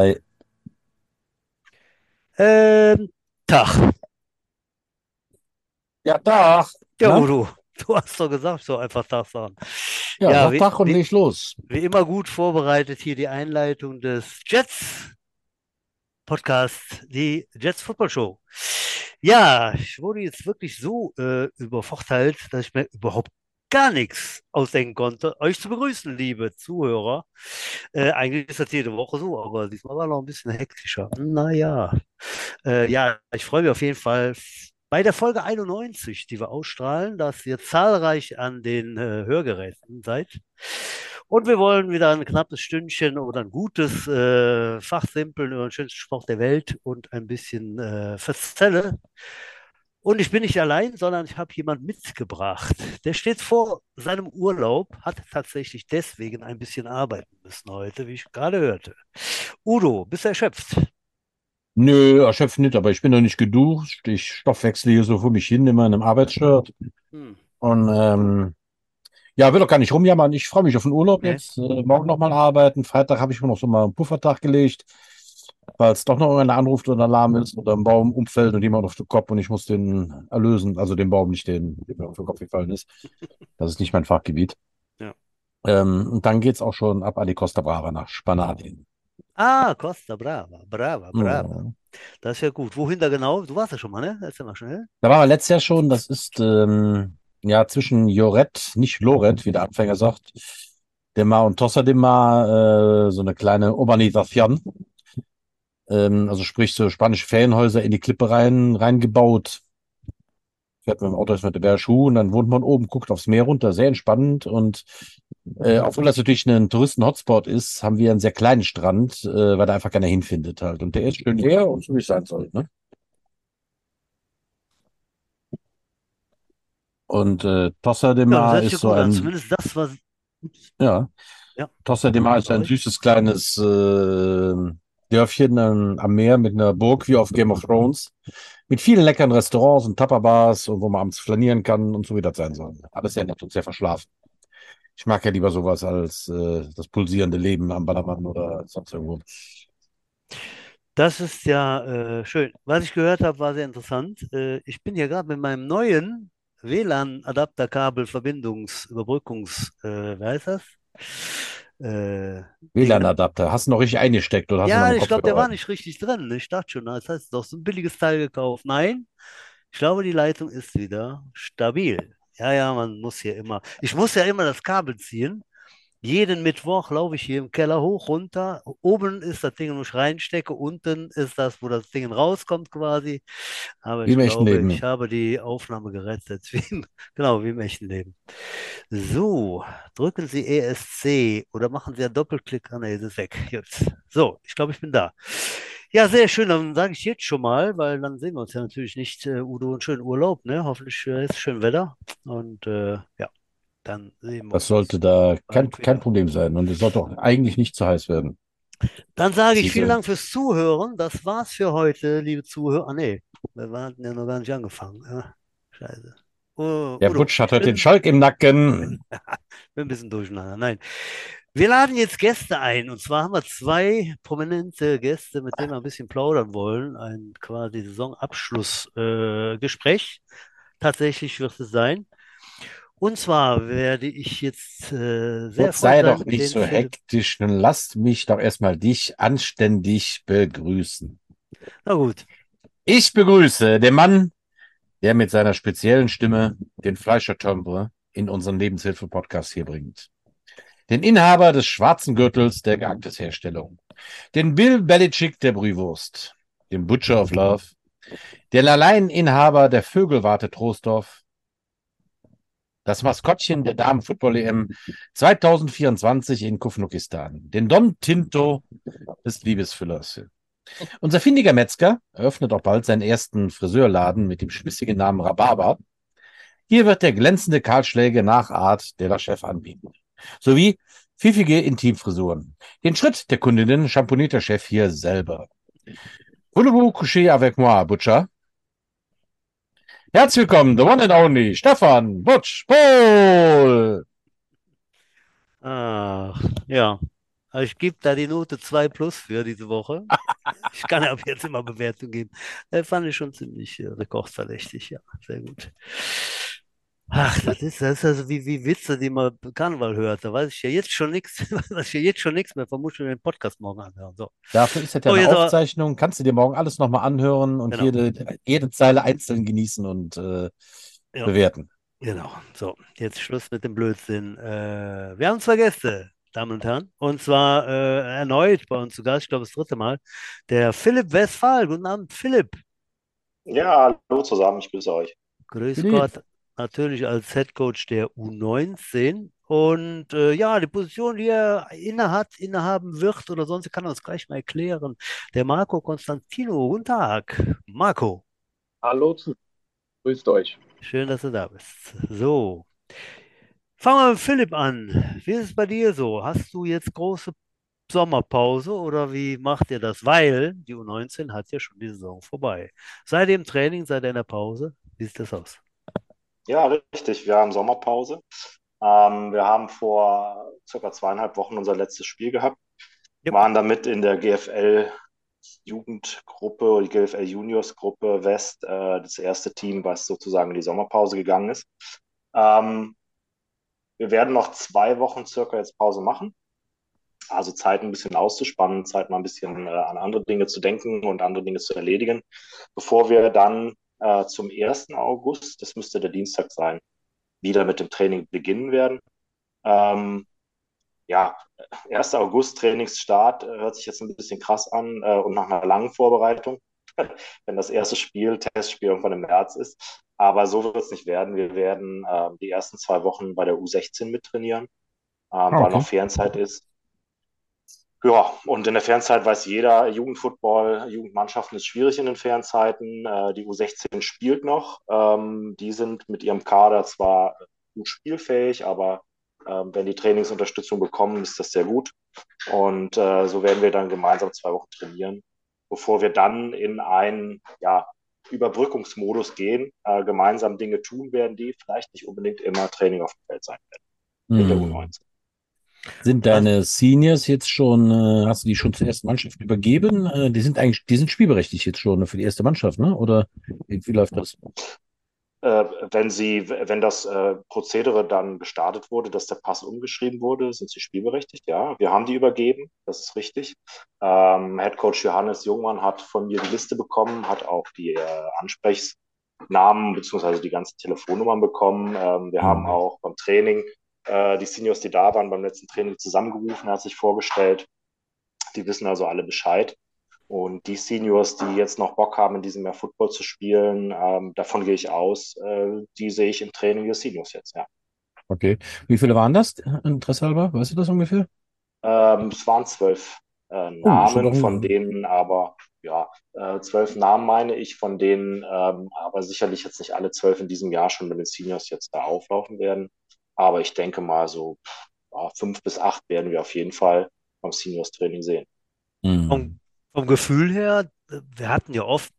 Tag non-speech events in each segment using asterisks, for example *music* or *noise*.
Ei. Ähm, Tag. Ja, Tag. Ja, Na? Udo, du hast doch gesagt, so einfach Tag sagen. Ja, Ja, wie, Tag und wie, leg los. wie immer gut vorbereitet hier die Einleitung des Jets Podcast, die Jets Football Show. Ja, ich wurde jetzt wirklich so äh, übervorteilt, dass ich mir überhaupt gar nichts ausdenken konnte, euch zu begrüßen, liebe Zuhörer. Äh, eigentlich ist das jede Woche so, aber diesmal war noch ein bisschen hektischer. Naja, äh, ja, ich freue mich auf jeden Fall bei der Folge 91, die wir ausstrahlen, dass ihr zahlreich an den äh, Hörgeräten seid. Und wir wollen wieder ein knappes Stündchen oder ein gutes äh, Fachsimpeln über den schönsten Sport der Welt und ein bisschen äh, Verzelle. Und ich bin nicht allein, sondern ich habe jemanden mitgebracht. Der steht vor seinem Urlaub, hat tatsächlich deswegen ein bisschen arbeiten müssen heute, wie ich gerade hörte. Udo, bist du erschöpft? Nö, erschöpft nicht, aber ich bin noch nicht geduscht. Ich stoffwechsle hier so vor mich hin in meinem Arbeitsshirt. Hm, Und ähm, ja, will doch gar nicht rumjammern. Ich freue mich auf den Urlaub nee. jetzt. Äh, morgen nochmal arbeiten. Freitag habe ich mir noch so mal einen Puffertag gelegt, falls doch noch irgendeiner anruft oder Alarm ist oder ein Baum umfällt und jemand auf den Kopf und ich muss den erlösen. Also den Baum, nicht den, der mir auf den Kopf gefallen ist. Das ist nicht mein Fachgebiet. Ja. Ähm, und dann geht's auch schon ab an die Costa Brava nach Spanien. Ah, Costa Brava, Brava, Brava. Ja. Das ist ja gut. Wohin da genau? Du warst ja schon mal, ne? Erzähl mal schnell. Da waren wir letztes Jahr schon. Das ist ähm, ja zwischen Joret, nicht Loret, wie der Anfänger sagt, de Mar und Tossa de Mar, äh, so eine kleine Urbanisation. Ähm, also sprich so spanische Ferienhäuser in die Klippe rein, reingebaut. Fährt mit dem Auto erst mit der Bergschuh und dann wohnt man oben, guckt aufs Meer runter, sehr entspannend. Und äh, obwohl das natürlich ein Touristen-Hotspot ist, haben wir einen sehr kleinen Strand, äh, weil da einfach keiner hinfindet halt. Und der ist schön leer und so wie es sein soll, ne? Und äh, Tossa de Mar ja ist so ein, Zumindest das, was. Ups. ja, Ja, Tossa de Mar ist ein süßes kleines äh, Dörfchen ähm, am Meer mit einer Burg wie auf Game of Thrones. Mit vielen leckeren Restaurants und Tupperbars und wo man abends flanieren kann und so wie das sein soll. Alles sehr nett und sehr verschlafen. Ich mag ja lieber sowas als äh, das pulsierende Leben am Ballermann oder sonst irgendwo. Das ist ja äh, schön. Was ich gehört habe, war sehr interessant. Äh, ich bin hier gerade mit meinem neuen WLAN-Adapterkabel Verbindungs-, Überbrückungs-, äh, wie heißt das? Äh? WLAN-Adapter. Hast du noch richtig eingesteckt oder Ja, ich glaube, der war nicht richtig drin. Ich dachte schon, das heißt doch so ein billiges Teil gekauft. Nein, ich glaube, die Leitung ist wieder stabil. Ja, ja, man muss hier immer. Ich muss ja immer das Kabel ziehen. Jeden Mittwoch laufe ich hier im Keller hoch, runter. Oben ist das Ding, wo ich reinstecke. Unten ist das, wo das Ding rauskommt quasi. Aber Wie ich glaube, Leben. ich habe die Aufnahme gerettet. *laughs* Genau, wie im echten Leben. So, drücken Sie ESC oder machen Sie einen Doppelklick. Ah, nee, das ist weg. Jetzt. So, ich glaube, ich bin da. Ja, sehr schön. Dann sage ich jetzt schon mal, weil dann sehen wir uns ja natürlich nicht, äh, Udo, einen schönen Urlaub, ne? Hoffentlich äh, ist schön Wetter. Und äh, ja, dann sehen wir Das sollte da kein, kein. Problem sein. Und es sollte auch eigentlich nicht zu heiß werden. Dann sage ich vielen Dank fürs Zuhören. Das war's für heute, liebe Zuhörer. Ah, nee, wir hatten ja noch gar nicht angefangen. Ja, scheiße. Oh, der Butsch hat heute den Schalk im Nacken. *laughs* bin ein bisschen durcheinander. Nein. Wir laden jetzt Gäste ein. Und zwar haben wir zwei prominente Gäste, mit denen wir ein bisschen plaudern wollen. Ein quasi Saisonabschlussgespräch. Äh. Tatsächlich wird es sein. Und zwar werde ich jetzt äh, sehr sei doch nicht so Philipp. hektisch. Nun lass mich doch erstmal dich anständig begrüßen. Na gut. Ich begrüße den Mann, der mit seiner speziellen Stimme den Fleischertombre in unseren Lebenshilfe-Podcast hier bringt. Den Inhaber des schwarzen Gürtels der Geanktes-Herstellung. Den Bill Belichick der Brühwurst. Den Butcher of Love. Den Alleineinhaber der Vögelwarte Troisdorf. Das Maskottchen der Damen-Football-EM 2024 in Kufnukistan. Den Don Tinto des Liebesfüllers. Unser findiger Metzger eröffnet auch bald seinen ersten Friseurladen mit dem schmissigen Namen Rhabarber. Hier wird der glänzende Kahlschläge nach Art der Chef anbieten. Sowie pfiffige Intimfrisuren. Den Schritt der Kundinnen schamponiert der Chef hier selber. Voulez-vous coucher avec moi, Butcher? Herzlich willkommen, the one and only Stefan Butch Pohl. Ach, ja. Also ich gebe da die Note 2 plus für diese Woche. *laughs* Ich kann ja ab jetzt immer Bewertung geben. Das fand ich schon ziemlich äh, rekordverdächtig, ja, sehr gut. Ach, das ist, das ist also wie, wie Witze, die man Karneval hört. Da weiß ich ja jetzt schon nichts, *laughs* weiß ich ja jetzt schon nichts mehr. Vermutlich den Podcast morgen anhören. So. Dafür ist das ja Oh, eine jetzt aber- Aufzeichnung. Kannst du dir morgen alles nochmal anhören und Genau. jede, jede Zeile einzeln genießen und äh, Ja. bewerten. Genau, so, jetzt Schluss mit dem Blödsinn. Äh, wir haben zwei Gäste, Damen und Herren, und zwar äh, erneut bei uns zu Gast, ich glaube das dritte Mal, der Philipp Westphal. Guten Abend, Philipp. Ja, hallo zusammen, ich grüße euch. Grüß Philipp. Gott, natürlich als Headcoach der U19 und äh, ja, die Position, die er innehat, innehaben wird oder sonst, kann er uns gleich mal erklären. Der Marco Konstantino, guten Tag, Marco. Hallo, grüßt euch. Schön, dass du da bist. So, fangen wir mit Philipp an. Wie ist es bei dir so? Hast du jetzt große Sommerpause oder wie macht ihr das? Weil die U19 hat ja schon die Saison vorbei. Ihr im Training, in der Pause? Wie sieht das aus? Ja, richtig, wir haben Sommerpause. Ähm, wir haben vor circa zweieinhalb Wochen unser letztes Spiel gehabt, Yep. waren damit in der GFL Jugendgruppe, die GFL Juniors Gruppe West, äh, das erste Team, was sozusagen in die Sommerpause gegangen ist. Ähm, wir werden noch zwei Wochen circa jetzt Pause machen. Also Zeit ein bisschen auszuspannen, Zeit mal ein bisschen äh, an andere Dinge zu denken und andere Dinge zu erledigen, bevor wir dann äh, zum 1. August, das müsste der Dienstag sein, wieder mit dem Training beginnen werden. Ähm, ja, 1. August Trainingsstart äh, hört sich jetzt ein bisschen krass an äh, und nach einer langen Vorbereitung, *laughs* wenn das erste Spiel, Testspiel irgendwann im März ist. Aber so wird es nicht werden. Wir werden äh, die ersten zwei Wochen bei der U16 mittrainieren, ähm, weil okay. noch Ferienzeit ist. Ja, und in der Fernzeit weiß jeder, Jugendfootball, Jugendmannschaften ist schwierig in den Fernzeiten. Äh, die U16 spielt noch. Ähm, die sind mit ihrem Kader zwar gut spielfähig, aber ähm, wenn die Trainingsunterstützung bekommen, ist das sehr gut. Und äh, so werden wir dann gemeinsam zwei Wochen trainieren, bevor wir dann in einen ja, Überbrückungsmodus gehen, äh, gemeinsam Dinge tun werden, die vielleicht nicht unbedingt immer Training auf dem Feld sein werden in der Hm. U19. Sind deine Seniors jetzt schon, äh, hast du die schon zur ersten Mannschaft übergeben? Äh, die sind eigentlich, die sind spielberechtigt jetzt schon für die erste Mannschaft, ne? Oder wie, wie läuft das? Äh, wenn sie, wenn das Prozedere dann gestartet wurde, dass der Pass umgeschrieben wurde, sind sie spielberechtigt, ja. Wir haben die übergeben, das ist richtig. Ähm, Head Coach Johannes Jungmann hat von mir die Liste bekommen, hat auch die Ansprechnamen beziehungsweise die ganzen Telefonnummern bekommen. Ähm, wir Mhm. haben auch beim Training äh, die Seniors, die da waren, beim letzten Training zusammengerufen, er hat sich vorgestellt. Die wissen also alle Bescheid. Und die Seniors, die jetzt noch Bock haben, in diesem Jahr Football zu spielen, ähm, davon gehe ich aus, äh, die sehe ich im Training des Seniors jetzt, ja. Okay. Wie viele waren das? Interesse halber? Weißt du das ungefähr? Ähm, es waren zwölf äh, Oh, Namen, doch- von denen aber, ja, äh, zwölf Namen meine ich, von denen ähm, aber sicherlich jetzt nicht alle zwölf in diesem Jahr schon mit den Seniors jetzt da auflaufen werden. Aber ich denke mal so ja, fünf bis acht werden wir auf jeden Fall beim Seniors-Training sehen. Hm. Vom, vom Gefühl her, äh, wir hatten ja oft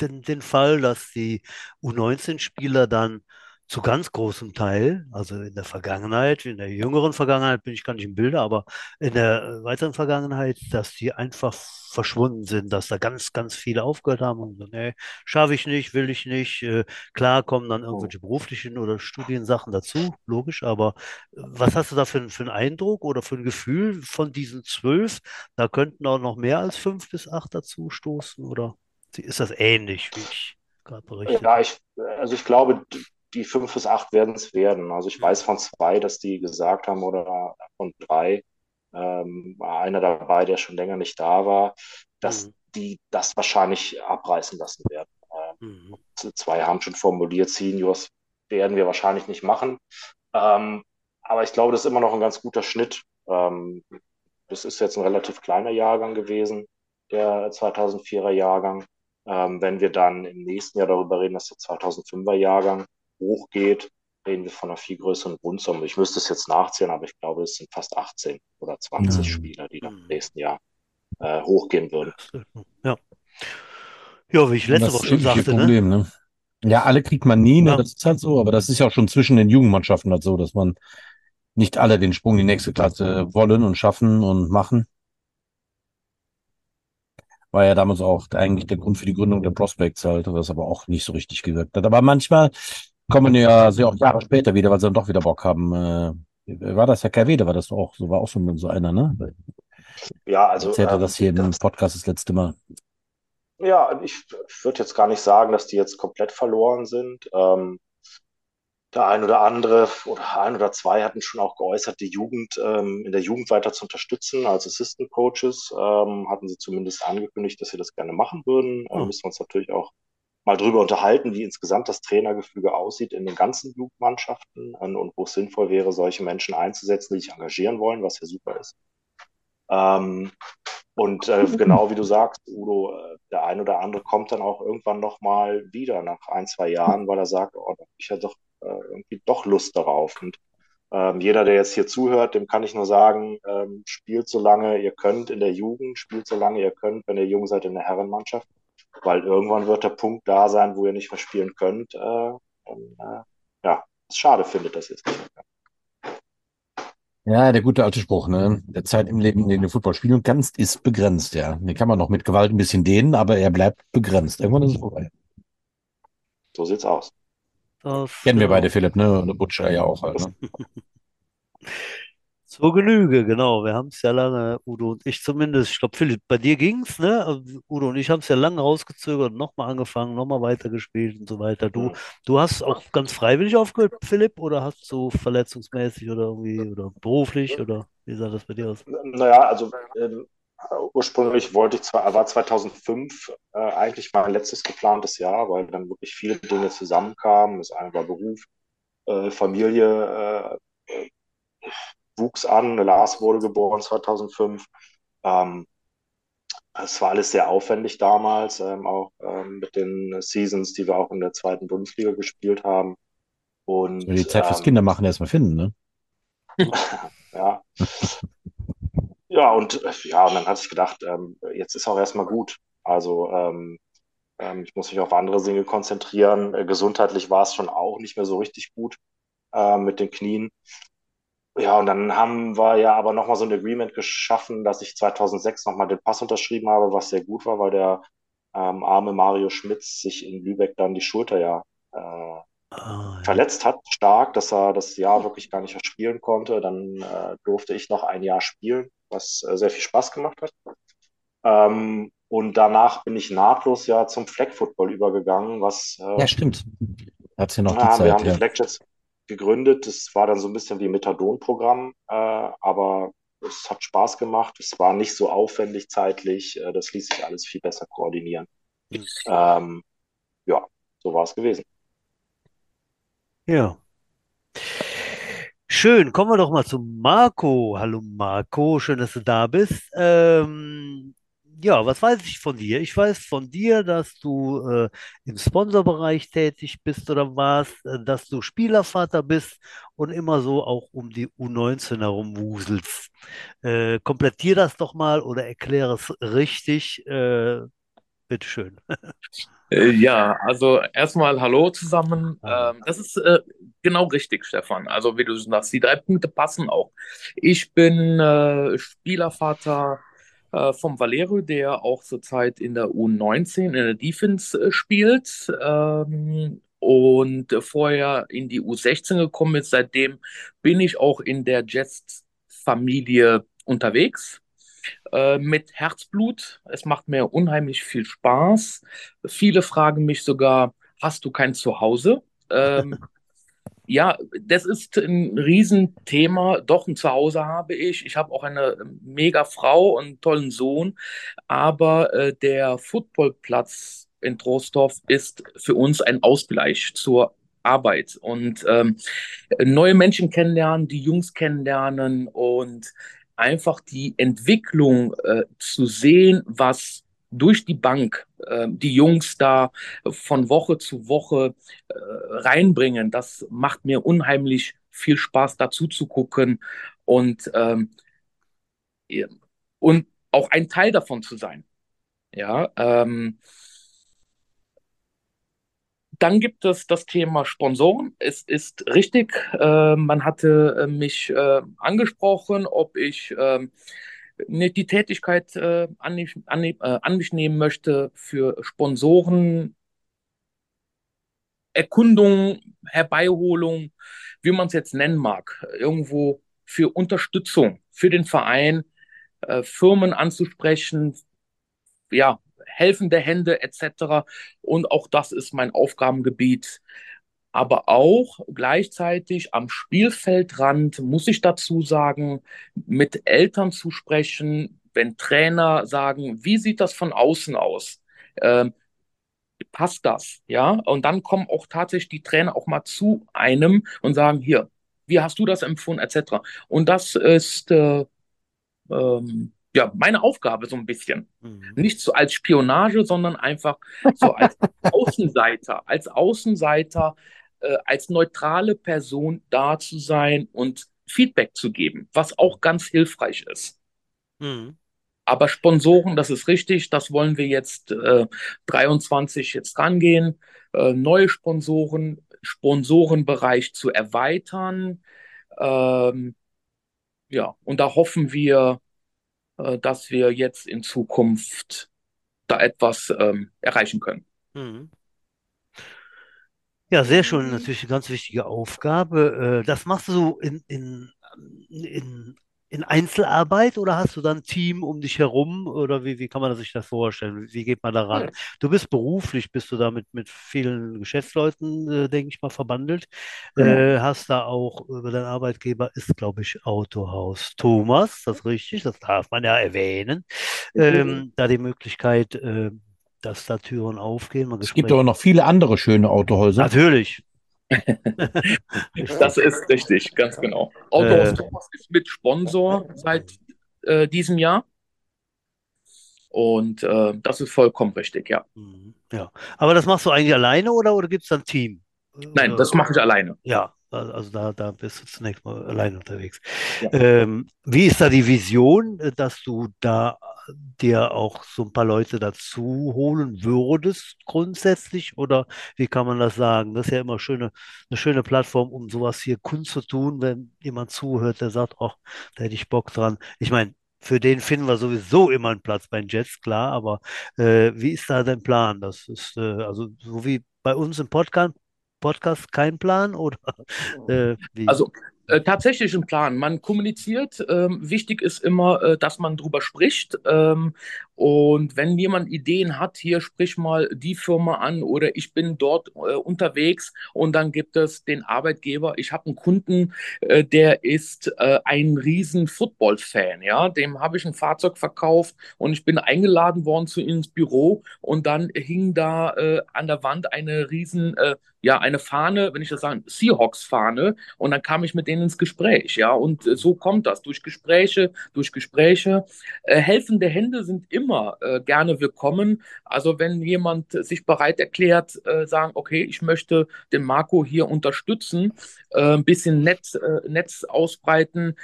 den, den Fall, dass die U19-Spieler dann zu ganz großem Teil, also in der Vergangenheit, in der jüngeren Vergangenheit bin ich gar nicht im Bilde, aber in der äh, weiteren Vergangenheit, dass die einfach verschwunden sind, dass da ganz, ganz viele aufgehört haben und so, nee, schaffe ich nicht, will ich nicht. Äh, klar kommen dann irgendwelche beruflichen oder Studiensachen dazu, logisch, aber äh, was hast du da für, für einen Eindruck oder für ein Gefühl von diesen zwölf? Da könnten auch noch mehr als fünf bis acht dazu stoßen, oder ist das ähnlich, wie ich gerade berichtet Ja, ich, also ich glaube, die fünf bis acht werden es werden. Also ich weiß von zwei, dass die gesagt haben, oder von drei, ähm, war einer dabei, der schon länger nicht da war, dass Mhm. die das wahrscheinlich abreißen lassen werden. Ähm, Mhm. zwei haben schon formuliert, Seniors werden wir wahrscheinlich nicht machen. Ähm, aber ich glaube, das ist immer noch ein ganz guter Schnitt. Ähm, das ist jetzt ein relativ kleiner Jahrgang gewesen, der 2004er Jahrgang. Ähm, wenn wir dann im nächsten Jahr darüber reden, dass der 2005er Jahrgang hochgeht, reden wir von einer viel größeren Grundsumme. Ich müsste es jetzt nachzählen, aber ich glaube, es sind fast 18 oder 20 Mhm. Spieler, die dann im Mhm. nächsten Jahr äh, hochgehen würden. Ja. Ja, wie ich letzte Das Woche schon sagte, ne? Problem, ne? Ja, alle kriegt man nie, ne? Ja. Das ist halt so, aber das ist ja auch schon zwischen den Jugendmannschaften halt so, dass man nicht alle den Sprung in die nächste Klasse wollen und schaffen und machen. War ja damals auch eigentlich der Grund für die Gründung der Prospects halt, was aber auch nicht so richtig gewirkt hat. Aber manchmal kommen ja sie auch Jahre später wieder, weil sie dann doch wieder Bock haben. Äh, war das Herr Kerwede, war das auch, so war auch so, so einer, ne? Ja, also. Erzählte ähm, das hier im Podcast das letzte Mal. Ja, ich würde jetzt gar nicht sagen, dass die jetzt komplett verloren sind. Ähm, der ein oder andere oder ein oder zwei hatten schon auch geäußert, die Jugend ähm, in der Jugend weiter zu unterstützen. Als Assistant Coaches ähm, hatten sie zumindest angekündigt, dass sie das gerne machen würden. Da mhm. müssen wir uns natürlich auch mal drüber unterhalten, wie insgesamt das Trainergefüge aussieht in den ganzen Jugendmannschaften und, und wo es sinnvoll wäre, solche Menschen einzusetzen, die sich engagieren wollen, was ja super ist. Ähm, und äh, *laughs* genau wie du sagst, Udo, äh, der ein oder andere kommt dann auch irgendwann nochmal wieder nach ein, zwei Jahren, weil er sagt, oh, da habe ich ja doch äh, irgendwie doch Lust darauf. Und ähm, jeder, der jetzt hier zuhört, dem kann ich nur sagen, ähm, spielt so lange ihr könnt in der Jugend, spielt so lange ihr könnt, wenn ihr jung seid in der Herrenmannschaft, weil irgendwann wird der Punkt da sein, wo ihr nicht mehr spielen könnt. Äh, und, äh, ja, es schade findet, dass ihr es nicht mehr. Ja, der gute alte Spruch, ne? Der Zeit im Leben, in dem du Football spielen kannst, ist begrenzt, ja. Den kann man noch mit Gewalt ein bisschen dehnen, aber er bleibt begrenzt. Irgendwann ist es vorbei. So sieht's aus. Das, Kennen wir beide, Philipp, ne? Und Butcher ja auch halt, ne? *laughs* Zur Genüge, genau. Wir haben es ja lange, Udo und ich zumindest. Ich glaube, Philipp, bei dir ging's, ne? Also, Udo und ich haben es ja lange rausgezögert, nochmal angefangen, nochmal weitergespielt und so weiter. Du, du hast auch ganz freiwillig aufgehört, Philipp, oder hast du verletzungsmäßig oder irgendwie oder beruflich oder wie sah das bei dir aus? Naja, also ähm, ursprünglich wollte ich zwar, war 2005 äh, eigentlich mein letztes geplantes Jahr, weil dann wirklich viele Dinge zusammenkamen. Das eine war Beruf, äh, Familie äh, wuchs an. Lars wurde geboren 2005. Ähm, es war alles sehr aufwendig damals, ähm, auch ähm, mit den Seasons, die wir auch in der zweiten Bundesliga gespielt haben. Und, die Zeit fürs ähm, Kindermachen erstmal finden, ne? *laughs* ja. Ja, und ja, und dann hatte ich gedacht, ähm, jetzt ist auch erstmal gut. Also ähm, ich muss mich auf andere Dinge konzentrieren. Äh, gesundheitlich war es schon auch nicht mehr so richtig gut äh, mit den Knien. Ja, und dann haben wir ja aber nochmal so ein Agreement geschaffen, dass ich 2006 nochmal den Pass unterschrieben habe, was sehr gut war, weil der ähm, arme Mario Schmitz sich in Lübeck dann die Schulter ja äh, Ah, ja. verletzt hat, stark, dass er das Jahr wirklich gar nicht mehr spielen konnte. Dann äh, durfte ich noch ein Jahr spielen, was äh, sehr viel Spaß gemacht hat. Ähm, und danach bin ich nahtlos ja zum Flag Football übergegangen, was. Äh, ja, stimmt. Hat's ja noch die ja, Zeit, wir haben ja. die Flag Jets gegründet. Das war dann so ein bisschen wie Methadon-Programm, äh, aber es hat Spaß gemacht. Es war nicht so aufwendig zeitlich. Äh, das ließ sich alles viel besser koordinieren. Mhm. Ähm, ja, so war es gewesen. Ja. Schön, kommen wir doch mal zu Marco. Hallo Marco, schön, dass du da bist. Ähm, ja, was weiß ich von dir? Ich weiß von dir, dass du äh, im Sponsorbereich tätig bist oder warst, äh, dass du Spielervater bist und immer so auch um die U19 herum wuselst. Äh, komplettier das doch mal oder erkläre es richtig. Äh, bitteschön. *laughs* Äh, ja, also erstmal Hallo zusammen. Ähm, das ist äh, genau richtig, Stefan. Also wie du sagst, die drei Punkte passen auch. Ich bin äh, Spielervater äh, vom Valerio, der auch zurzeit in der U19 in der Defense äh, spielt. Ähm, und vorher in die U16 gekommen ist. Seitdem bin ich auch in der Jets-Familie unterwegs äh, mit Herzblut. Es macht mir unheimlich viel Spaß. Viele fragen mich sogar, hast du kein Zuhause? Ähm, *laughs* ja, das ist ein Riesenthema. Doch, ein Zuhause habe ich. Ich habe auch eine mega Frau und einen tollen Sohn. Aber äh, der Footballplatz in Trostorf ist für uns ein Ausgleich zur Arbeit und ähm, neue Menschen kennenlernen, die Jungs kennenlernen und einfach die Entwicklung äh, zu sehen, was durch die Bank äh, die Jungs da von Woche zu Woche äh, reinbringen. Das macht mir unheimlich viel Spaß, dazu zu gucken und, ähm, und auch ein Teil davon zu sein. Ja, ähm, dann gibt es das Thema Sponsoren. Es ist richtig, äh, man hatte äh, mich äh, angesprochen, ob ich ähm, ne, die Tätigkeit äh, an, mich, an, äh, an mich nehmen möchte für Sponsoren, Erkundung, Herbeiholung, wie man es jetzt nennen mag, irgendwo für Unterstützung für den Verein, äh, Firmen anzusprechen, ja, helfende Hände etc. Und auch das ist mein Aufgabengebiet. Aber auch gleichzeitig am Spielfeldrand muss ich dazu sagen, mit Eltern zu sprechen, wenn Trainer sagen, wie sieht das von außen aus? Ähm, passt das? Ja, und dann kommen auch tatsächlich die Trainer auch mal zu einem und sagen, hier, wie hast du das empfunden, etc. Und das ist äh, ähm, ja meine Aufgabe so ein bisschen. Mhm. Nicht so als Spionage, sondern einfach so als *laughs* Außenseiter, als Außenseiter, äh, als neutrale Person da zu sein und Feedback zu geben, was auch ganz hilfreich ist. Mhm. Aber Sponsoren, das ist richtig, das wollen wir jetzt äh, 23 jetzt rangehen, äh, neue Sponsoren, Sponsorenbereich zu erweitern. Ähm, ja, und da hoffen wir, äh, dass wir jetzt in Zukunft da etwas ähm, erreichen können. Mhm. Ja, sehr schön. Natürlich eine ganz wichtige Aufgabe. Äh, das machst du in, in, in in Einzelarbeit oder hast du dann ein Team um dich herum oder wie, wie kann man sich das vorstellen? Wie geht man daran? Du bist beruflich, bist du da mit, vielen Geschäftsleuten, äh, denke ich mal, verbandelt. Genau. Äh, hast da auch über deinen Arbeitgeber ist, glaube ich, Autohaus Thomas, das ist richtig, das darf man ja erwähnen. Ähm, da die Möglichkeit, dass da Türen aufgehen. Es gibt aber noch viele andere schöne Autohäuser. Natürlich, *laughs* das ist richtig, ganz genau. Autohaus äh, Thomas ist mit Sponsor seit äh, diesem Jahr. Und äh, das ist vollkommen richtig, ja. Mhm, ja. Aber das machst du eigentlich alleine oder, oder gibt es ein Team? Nein, das mache ich alleine. Ja, also da, da bist du zunächst mal alleine unterwegs. Ja. Ähm, wie ist da die Vision, dass du da dir auch so ein paar Leute dazu holen würdest grundsätzlich? Oder wie kann man das sagen? Das ist ja immer schöne, eine schöne Plattform, um sowas hier kundzutun, wenn jemand zuhört, der sagt, ach, da hätte ich Bock dran. Ich meine, für den finden wir sowieso immer einen Platz bei den Jets, klar, aber äh, wie ist da dein Plan? Das ist äh, also so wie bei uns im Podcast, Podcast kein Plan oder *laughs* äh, wie? Also äh, tatsächlich ein Plan. Man kommuniziert. Ähm, wichtig ist immer, äh, dass man drüber spricht. Ähm, und wenn jemand Ideen hat, hier sprich mal die Firma an oder ich bin dort äh, unterwegs und dann gibt es den Arbeitgeber. Ich habe einen Kunden, äh, der ist äh, ein riesen Football-Fan. Ja, dem habe ich ein Fahrzeug verkauft und ich bin eingeladen worden zu ihm ins Büro und dann hing da an der Wand eine riesen ja, eine Fahne, wenn ich das sage, Seahawks-Fahne. Und dann kam ich mit denen ins Gespräch, ja. Und äh, so kommt das. Durch Gespräche, durch Gespräche. Äh, helfende Hände sind immer äh, gerne willkommen. Also wenn jemand sich bereit erklärt, äh, sagen, okay, ich möchte den Marco hier unterstützen, äh, ein bisschen Netz, äh, Netz ausbreiten,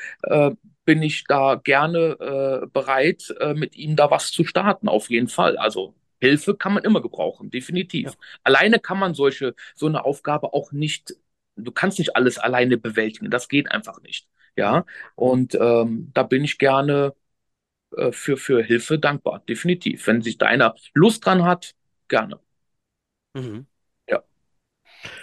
bin ich da gerne bereit, mit ihm da was zu starten, auf jeden Fall. Also Hilfe kann man immer gebrauchen, definitiv. Ja. Alleine kann man solche, so eine Aufgabe auch nicht, du kannst nicht alles alleine bewältigen, das geht einfach nicht. Ja, und ähm, da bin ich gerne äh, für, für Hilfe dankbar, definitiv. Wenn sich da einer Lust dran hat, gerne. Mhm. Ja.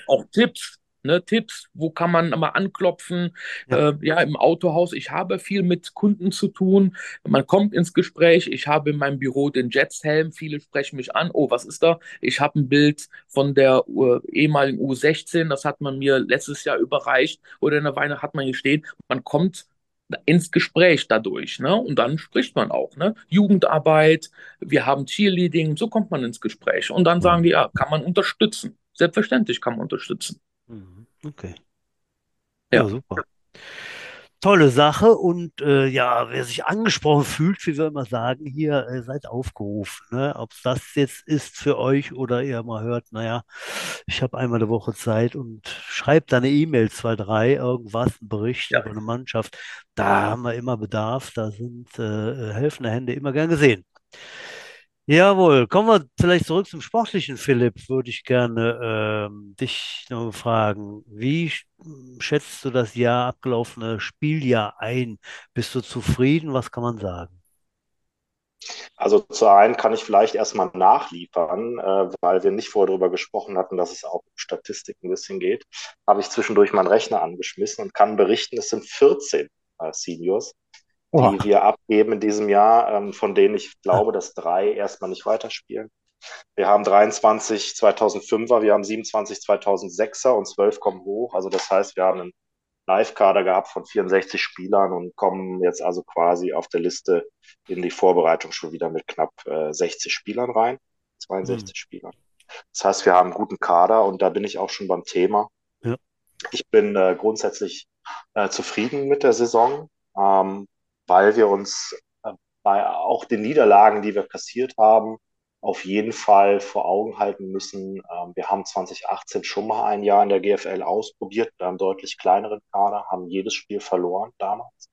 Auch Tipps, ne, Tipps, wo kann man mal anklopfen? Ja. Äh, ja, im Autohaus. Ich habe viel mit Kunden zu tun. Man kommt ins Gespräch. Ich habe in meinem Büro den Jets-Helm. Viele sprechen mich an. Oh, was ist da? Ich habe ein Bild von der uh, ehemaligen U16. Das hat man mir letztes Jahr überreicht. Oder in der Weihnacht hat man hier stehen. Man kommt ins Gespräch dadurch, ne? Und dann spricht man auch, ne? Jugendarbeit, wir haben Cheerleading, so kommt man ins Gespräch. Und dann sagen die, ja, kann man unterstützen. Selbstverständlich kann man unterstützen. Mhm. Okay. Ja, ja super. Tolle Sache und äh, ja, wer sich angesprochen fühlt, wie wir immer sagen, hier äh, seid aufgerufen. Ne? Ob es das jetzt ist für euch oder ihr mal hört, naja, ich habe einmal eine Woche Zeit und schreibt da eine E-Mail, zwei, drei, irgendwas, ein Bericht ja. über eine Mannschaft. Da haben wir immer Bedarf, da sind äh, helfende Hände immer gern gesehen. Jawohl, kommen wir vielleicht zurück zum Sportlichen, Philipp, würde ich gerne ähm, dich noch fragen. Wie sch- schätzt du das Jahr, abgelaufene Spieljahr ein? Bist du zufrieden? Was kann man sagen? Also zu einem kann ich vielleicht erstmal nachliefern, äh, weil wir nicht vorher darüber gesprochen hatten, dass es auch um Statistik ein bisschen geht. Habe ich zwischendurch meinen Rechner angeschmissen und kann berichten, es sind 14 äh, Seniors, Oha. die wir abgeben in diesem Jahr, ähm, von denen ich glaube, dass drei erstmal nicht weiterspielen. Wir haben 23 2005er, wir haben 27 2006er und 12 kommen hoch. Also das heißt, wir haben einen Live-Kader gehabt von 64 Spielern und kommen jetzt also quasi auf der Liste in die Vorbereitung schon wieder mit knapp äh, 60 Spielern rein, Hm. 62 Spielern. Das heißt, wir haben einen guten Kader und da bin ich auch schon beim Thema. Ja. Ich bin äh, grundsätzlich äh, zufrieden mit der Saison, ähm, weil wir uns äh, bei auch den Niederlagen, die wir kassiert haben, auf jeden Fall vor Augen halten müssen. Ähm, wir haben 2018 schon mal ein Jahr in der GFL ausprobiert, mit einem deutlich kleineren Kader, haben jedes Spiel verloren damals,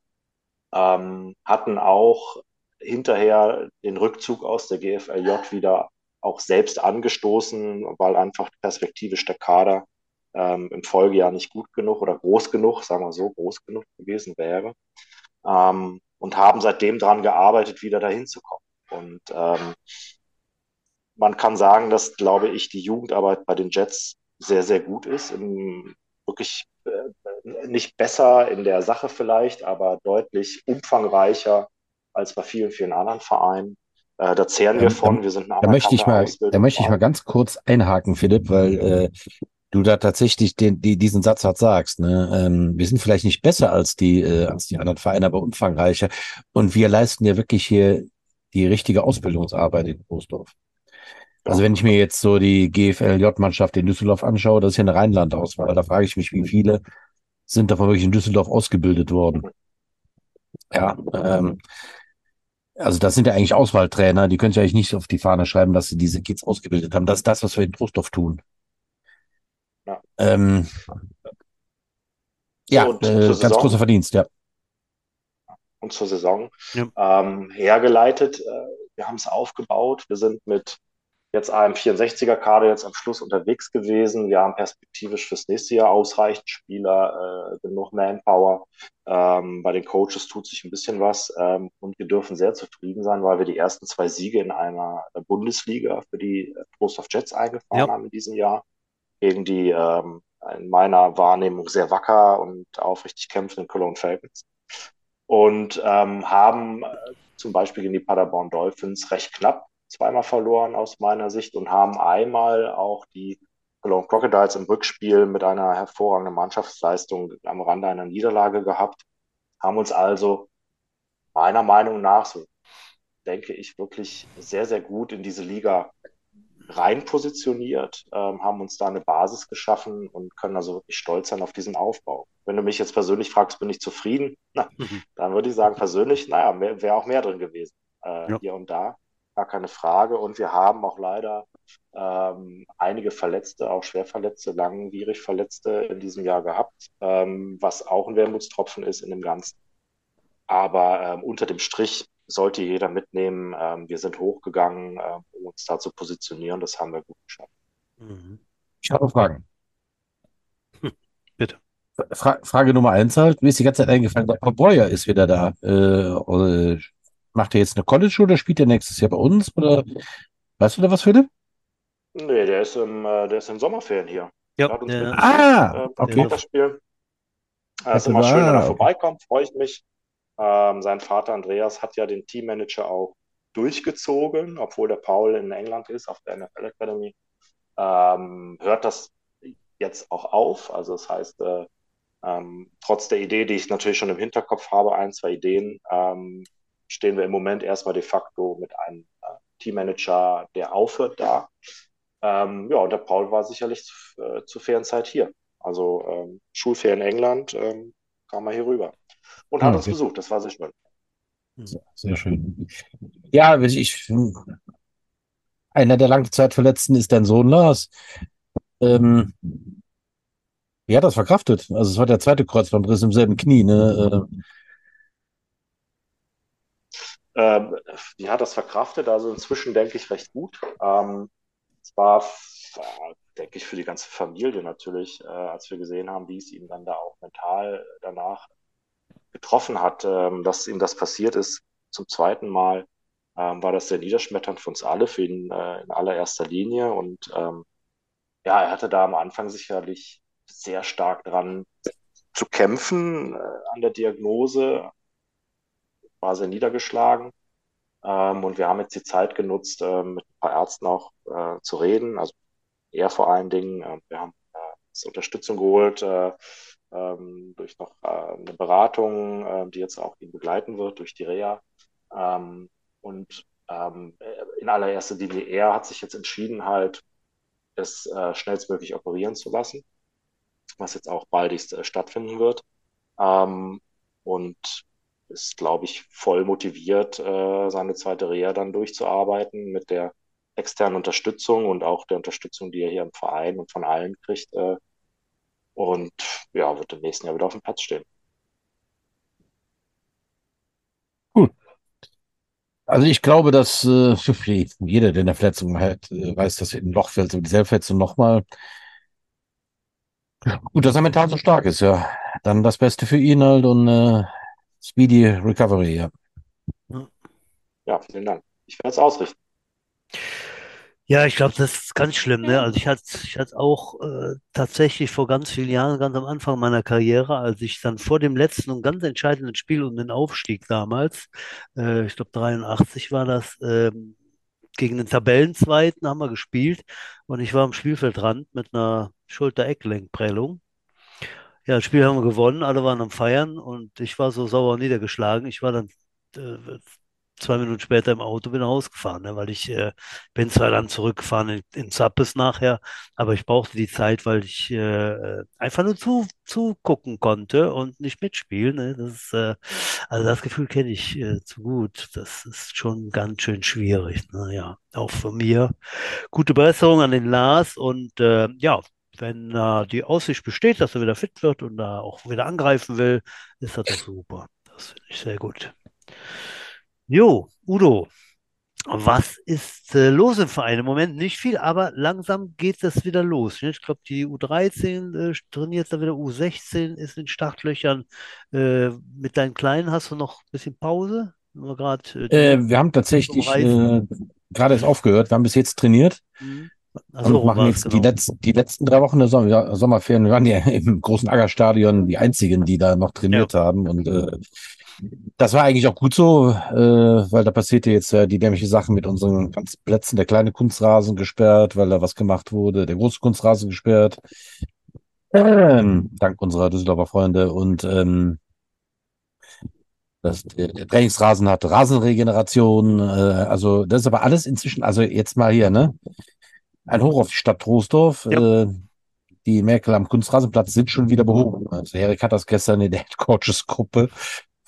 ähm, hatten auch hinterher den Rückzug aus der GFLJ wieder auch selbst angestoßen, weil einfach perspektivisch der Kader ähm, im Folgejahr nicht gut genug oder groß genug, sagen wir so, groß genug gewesen wäre. Ähm, und haben seitdem daran gearbeitet, wieder dahin zu kommen. Und ähm, man kann sagen, dass, glaube ich, die Jugendarbeit bei den Jets sehr, sehr gut ist. Im, wirklich äh, nicht besser in der Sache vielleicht, aber deutlich umfangreicher als bei vielen, vielen anderen Vereinen. Äh, da zehren wir Ähm, von. Wir sind ein Da möchte ich mal, da möchte ich mal ganz kurz einhaken, Philipp, weil äh, du da tatsächlich den, die, diesen Satz halt sagst. Ne? Ähm, wir sind vielleicht nicht besser als die, äh, als die anderen Vereine, aber umfangreicher. Und wir leisten ja wirklich hier die richtige Ausbildungsarbeit in Großdorf. Also wenn ich mir jetzt so die GFL-J-Mannschaft in Düsseldorf anschaue, das ist ja eine Rheinland-Auswahl. Da frage ich mich, wie viele sind davon wirklich in Düsseldorf ausgebildet worden? Ja, ähm, also das sind ja eigentlich Auswahltrainer, die können sich eigentlich nicht auf die Fahne schreiben, dass sie diese Kids ausgebildet haben. Das ist das, was wir in Trostorf tun. Ja. Ähm, ja, und äh, ganz Saison? großer Verdienst, ja. und zur Saison Ja. ähm, hergeleitet. Äh, wir haben es aufgebaut. Wir sind mit jetzt einem 64er-Kader jetzt am Schluss unterwegs gewesen. Wir haben perspektivisch fürs nächste Jahr ausreichend Spieler, äh, genug Manpower. Ähm, bei den Coaches tut sich ein bisschen was ähm, und wir dürfen sehr zufrieden sein, weil wir die ersten zwei Siege in einer Bundesliga für die Trostorf Jets eingefahren Ja. haben in diesem Jahr gegen die ähm, in meiner Wahrnehmung sehr wacker und aufrichtig kämpfenden Cologne Falcons. Und ähm, haben äh, zum Beispiel gegen die Paderborn Dolphins recht knapp zweimal verloren aus meiner Sicht und haben einmal auch die Cologne Crocodiles im Rückspiel mit einer hervorragenden Mannschaftsleistung am Rande einer Niederlage gehabt, haben uns also meiner Meinung nach, so denke ich, wirklich sehr, sehr gut in diese Liga rein positioniert, ähm, haben uns da eine Basis geschaffen und können also wirklich stolz sein auf diesen Aufbau. Wenn du mich jetzt persönlich fragst, bin ich zufrieden? *laughs* Na, Mhm. dann würde ich sagen, persönlich, naja, wäre auch mehr drin gewesen, äh, Ja. hier und da. Gar keine Frage. Und wir haben auch leider ähm, einige Verletzte, auch schwer Verletzte, langwierig Verletzte in diesem Jahr gehabt, ähm, was auch ein Wermutstropfen ist in dem Ganzen. Aber ähm, unter dem Strich sollte jeder mitnehmen. Ähm, wir sind hochgegangen, äh, um uns da zu positionieren. Das haben wir gut geschafft. Mhm. Ich habe Fragen. Bitte. Fra Frage Nummer eins halt, mir ist die ganze Zeit eingefallen, der Paul Breuer ist wieder da. Äh, macht er jetzt eine College oder spielt er nächstes Jahr bei uns? Oder weißt du da was, Philipp? Nee, der ist im, äh, der ist in Sommerferien hier. Ja, Der hat uns Ah, äh, okay. zum Winterspiel. Äh, ist immer schön, wenn er vorbeikommt, freue ich mich. Ähm, sein Vater Andreas hat ja den Teammanager auch durchgezogen, obwohl der Paul in England ist, auf der NFL Academy. Ähm, hört das jetzt auch auf. Also das heißt, äh, ähm, trotz der Idee, die ich natürlich schon im Hinterkopf habe, ein, zwei Ideen, ähm, stehen wir im Moment erstmal de facto mit einem äh, Teammanager, der aufhört da. Ähm, ja, und der Paul war sicherlich zu, äh, zur fairen Zeit hier. Also ähm, Schulferien in England, kam er hier rüber und hat Ah, uns okay. besucht. Das war sehr schön. Sehr schön. Ja, ich, einer der Langzeitverletzten ist dein Sohn Lars. Ähm, wie hat das verkraftet? Also es war der zweite Kreuzbandriss im selben Knie, ne? Ähm, die hat das verkraftet, also inzwischen denke ich recht gut. Ähm, es war, äh, denke ich, für die ganze Familie natürlich, äh, als wir gesehen haben, wie es ihm dann da auch mental danach getroffen hat, ähm, dass ihm das passiert ist zum zweiten Mal, ähm, war das sehr niederschmetternd für uns alle, für ihn äh, in allererster Linie. Und ähm, ja, er hatte da am Anfang sicherlich sehr stark dran zu kämpfen äh, an der Diagnose, war sehr niedergeschlagen. Ähm, und wir haben jetzt die Zeit genutzt, äh, mit ein paar Ärzten auch äh, zu reden. Also er vor allen Dingen. Äh, wir haben äh, Unterstützung geholt äh, ähm, durch noch äh, eine Beratung, äh, die jetzt auch ihn begleiten wird durch die Reha. Ähm, und ähm, in allererster Linie er hat sich jetzt entschieden, halt es äh, schnellstmöglich operieren zu lassen, was jetzt auch baldigst äh, stattfinden wird. Ähm, und ist, glaube ich, voll motiviert, äh, seine zweite Reha dann durchzuarbeiten mit der externen Unterstützung und auch der Unterstützung, die er hier im Verein und von allen kriegt. Äh, und ja, wird im nächsten Jahr wieder auf dem Platz stehen. Gut. Also ich glaube, dass äh, *laughs* jeder, der eine Verletzung hat, äh, weiß, dass er in ein Loch fällt und die Verletzung nochmal. Gut, dass er mental so stark ist, ja. Dann das Beste für ihn halt und äh, Speedy Recovery, ja. Ja, vielen Dank. Ich werde es ausrichten. Ja, ich glaube, das ist ganz schlimm, ne? Also ich hatte ich hatte auch äh, tatsächlich vor ganz vielen Jahren, ganz am Anfang meiner Karriere, als ich dann vor dem letzten und ganz entscheidenden Spiel um den Aufstieg damals, äh, ich glaube 83 war das, ähm, gegen den Tabellenzweiten haben wir gespielt und ich war am Spielfeldrand mit einer Schulter-Eckgelenkprellung. Ja, das Spiel haben wir gewonnen, alle waren am Feiern und ich war so sauer niedergeschlagen. Ich war dann äh, zwei Minuten später im Auto bin nach Hause ne, weil ich äh, bin zwar dann zurückgefahren in, in Zappes nachher, aber ich brauchte die Zeit, weil ich äh, einfach nur zu, zugucken konnte und nicht mitspielen. Ne? Das ist, äh, also das Gefühl kenne ich äh, zu gut. Das ist schon ganz schön schwierig. Ne? Ja, auch für mir. Gute Besserung an den Lars und äh, ja, wenn äh, die Aussicht besteht, dass er wieder fit wird und da auch wieder angreifen will, ist das doch super. Das finde ich sehr gut. Jo, Udo, was ist äh, los im Verein? Im Moment nicht viel, aber langsam geht das wieder los. Ne? Ich glaube, die U13 äh, trainiert da wieder, U16 ist in Startlöchern. Äh, mit deinen Kleinen hast du noch ein bisschen Pause? Nur grad, äh, äh wir haben tatsächlich äh, gerade erst aufgehört. Wir haben bis jetzt trainiert. Mhm. Also, und machen jetzt genau. die, letzten, die letzten drei Wochen der Sommer, Sommerferien. Wir waren ja *laughs* im großen Aggerstadion die einzigen, die da noch trainiert ja. haben. Und äh, das war eigentlich auch gut so, äh, weil da passierte jetzt ja die dämliche Sache mit unseren ganzen Plätzen. Der kleine Kunstrasen gesperrt, weil da was gemacht wurde. Der große Kunstrasen gesperrt. Ähm, dank unserer Düsseldorfer Freunde. Und ähm, das, der, der Trainingsrasen hat Rasenregeneration. Äh, also das ist aber alles inzwischen, also jetzt mal hier, ne? Ein Hoch auf die Stadt Troisdorf. Ja. Äh, die Merkel am Kunstrasenplatz sind schon wieder behoben. Also Erik hat das gestern in der Head Coaches Gruppe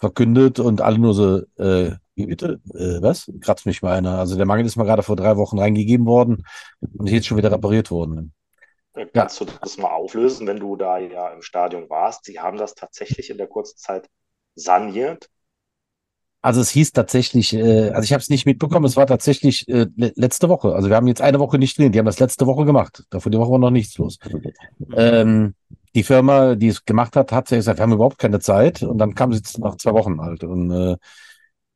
verkündet und alle nur so, äh, wie bitte? Äh, was? Kratzt mich mal einer. Also der Mangel ist mal gerade vor drei Wochen reingegeben worden und ist jetzt schon wieder repariert worden. Kannst ja. du das mal auflösen, wenn du da ja im Stadion warst? Sie haben das tatsächlich in der kurzen Zeit saniert. Also es hieß tatsächlich, äh, also ich habe es nicht mitbekommen, es war tatsächlich äh, letzte Woche. Also wir haben jetzt eine Woche nicht drin, die haben das letzte Woche gemacht. Davor die Woche war noch nichts los. *laughs* Ähm, die Firma, die es gemacht hat, hat gesagt, wir haben überhaupt keine Zeit. Und dann kam sie jetzt nach zwei Wochen halt. Und äh,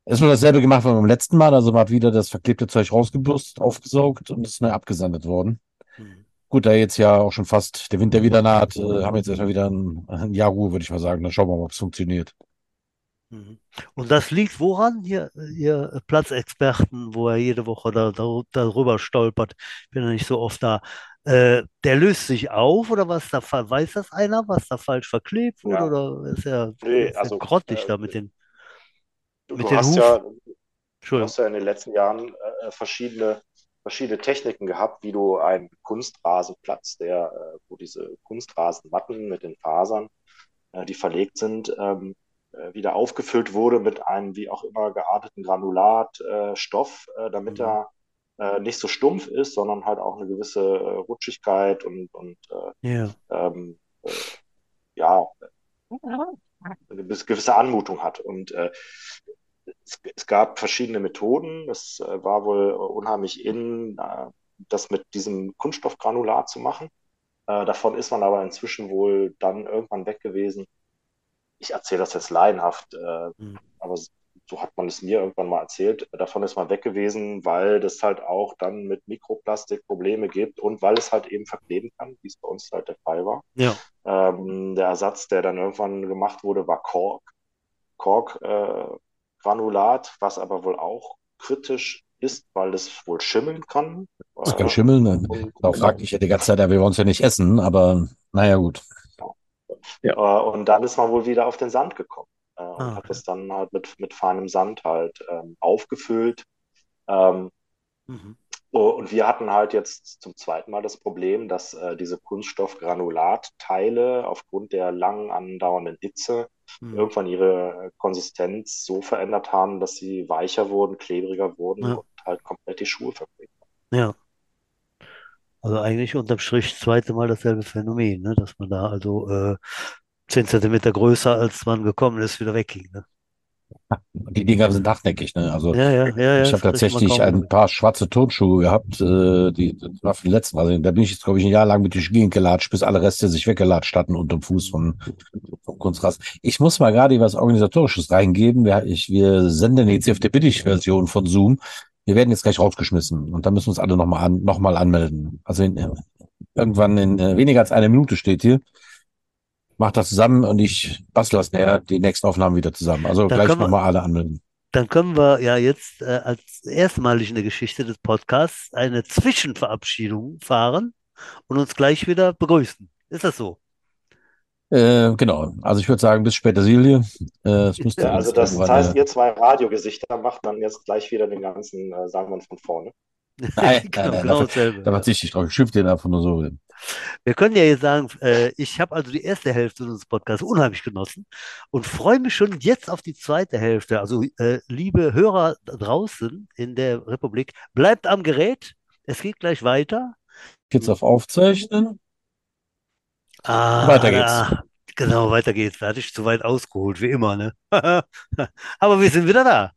es ist nur dasselbe gemacht wie beim letzten Mal. Also man hat wieder das verklebte Zeug rausgebürst, aufgesaugt und ist neu abgesandet worden. Mhm. Gut, da jetzt ja auch schon fast der Winter wieder naht, äh, haben jetzt erstmal wieder ein, ein Jahr Ruhe, würde ich mal sagen. Dann schauen wir mal, ob es funktioniert. Mhm. Und das liegt woran, hier, ihr Platzexperten, wo er jede Woche da, da, darüber stolpert? Ich bin ja nicht so oft da. Äh, der löst sich auf oder was da weiß das einer, was da falsch verklebt wurde? Ja. Oder ist er, nee, ist also, grottig äh, da mit den, du, mit du den hast ja, du hast ja in den letzten Jahren äh, verschiedene, verschiedene Techniken gehabt, wie du einen Kunstrasenplatz, der, äh, wo diese Kunstrasenmatten mit den Fasern, äh, die verlegt sind, ähm, äh, wieder aufgefüllt wurde mit einem wie auch immer gearteten Granulatstoff, damit mhm. er äh, nicht so stumpf ist, sondern halt auch eine gewisse äh, Rutschigkeit und, und äh, yeah. ähm, äh, ja, eine gewisse Anmutung hat. Und äh, es, es gab verschiedene Methoden. Es äh, war wohl unheimlich in, äh, das mit diesem Kunststoffgranulat zu machen. Äh, davon ist man aber inzwischen wohl dann irgendwann weg gewesen. Ich erzähle das jetzt laienhaft, äh, Mhm. aber so hat man es mir irgendwann mal erzählt. Davon ist man weg gewesen, weil das halt auch dann mit Mikroplastik Probleme gibt und weil es halt eben verkleben kann, wie es bei uns halt der Fall war. Ja. Ähm, der Ersatz, der dann irgendwann gemacht wurde, war Kork. Kork-Granulat, was aber wohl auch kritisch ist, weil es wohl schimmeln kann. Das kann Äh, schimmeln. ne? und, Da fragt ich ja die ganze Zeit, ja, wir wollen es ja nicht essen, aber naja, gut. äh, und dann ist man wohl wieder auf den Sand gekommen äh, und Ah, hat okay. das dann halt mit, mit feinem Sand halt ähm, aufgefüllt. Ähm, Mhm. Und wir hatten halt jetzt zum zweiten Mal das Problem, dass äh, diese Kunststoffgranulatteile aufgrund der lang andauernden Hitze Mhm. irgendwann ihre Konsistenz so verändert haben, dass sie weicher wurden, klebriger wurden Ja. und halt komplett die Schuhe verklebt. Ja. Also eigentlich unterm Strich zweite Mal dasselbe Phänomen, ne? Dass man da also äh, 10 Zentimeter größer, als man gekommen ist, wieder wegging. Ne? *laughs* Die Dinger sind hartnäckig, ne? Also Ja, ja, ja, ich habe tatsächlich ein paar schwarze Turnschuhe gehabt, äh, die das war für den letzten. Also da bin ich jetzt, glaube ich, ein Jahr lang mit durch die Gegend gelatscht, bis alle Reste sich weggelatscht hatten unterm Fuß von, vom Kunstrasen. Ich muss mal gerade was Organisatorisches reingeben. Wir, ich, wir senden jetzt auf der Billig-Version von Zoom. Wir werden jetzt gleich rausgeschmissen und da müssen wir uns alle nochmal an, noch mal anmelden. Also in, äh, irgendwann in äh, weniger als einer Minute steht hier. Macht das zusammen und ich bastel das näher die nächsten Aufnahmen wieder zusammen. Also Dann gleich können wir, nochmal alle anmelden. dann können wir ja jetzt äh, als erstmalig in der Geschichte des Podcasts eine Zwischenverabschiedung fahren und uns gleich wieder begrüßen. Ist das so? Äh, genau. Also ich würde sagen, bis später, Silje. Äh, Ja, also das irgendwann heißt, ihr zwei Radiogesichter macht dann jetzt gleich wieder den ganzen äh, Salmon von vorne. *laughs* Nein, nein, Genau, nein, genau dafür, dasselbe. da Ja. verzichte ich drauf. Ich schimpfe den einfach nur so. Wir können ja jetzt sagen, äh, ich habe also die erste Hälfte unseres Podcasts unheimlich genossen und freue mich schon jetzt auf die zweite Hälfte. Also, äh, liebe Hörer draußen in der Republik, bleibt am Gerät. Es geht gleich weiter. Jetzt auf Aufzeichnen. Ah, Weiter geht's. da, genau, weiter geht's. Da hatte ich zu weit ausgeholt, wie immer, ne? *laughs* Aber wir sind wieder da.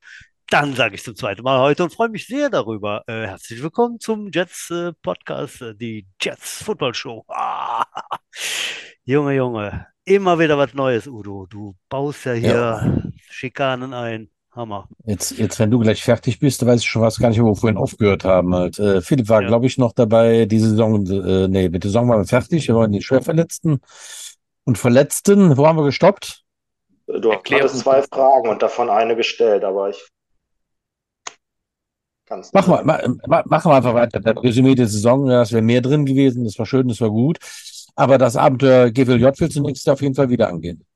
Dann sage ich zum zweiten Mal heute und freue mich sehr darüber. Äh, herzlich willkommen zum Jets äh, Podcast, äh, die Jets Football Show. Ah, *laughs* Junge, Junge, immer wieder was Neues, Udo. Du baust ja Ja. hier Schikanen ein. Hammer. Jetzt, jetzt, wenn du gleich fertig bist, weiß ich schon was gar nicht wo wir vorhin aufgehört haben. Halt. Äh, Philipp war, Ja. glaube ich, noch dabei. Diese Saison, äh, nee, mit der Saison waren wir fertig. Wir waren die Schwerverletzten und Verletzten. Wo haben wir gestoppt? Du Erklärung. hattest zwei Fragen und davon eine gestellt, aber ich kann es nicht Machen wir, ma, ma, machen wir einfach weiter. Das Resümee der Saison, das wäre mehr drin gewesen. Das war schön, das war gut. Aber das Abenteuer GWJ willst du nächstes Jahr auf jeden Fall wieder angehen.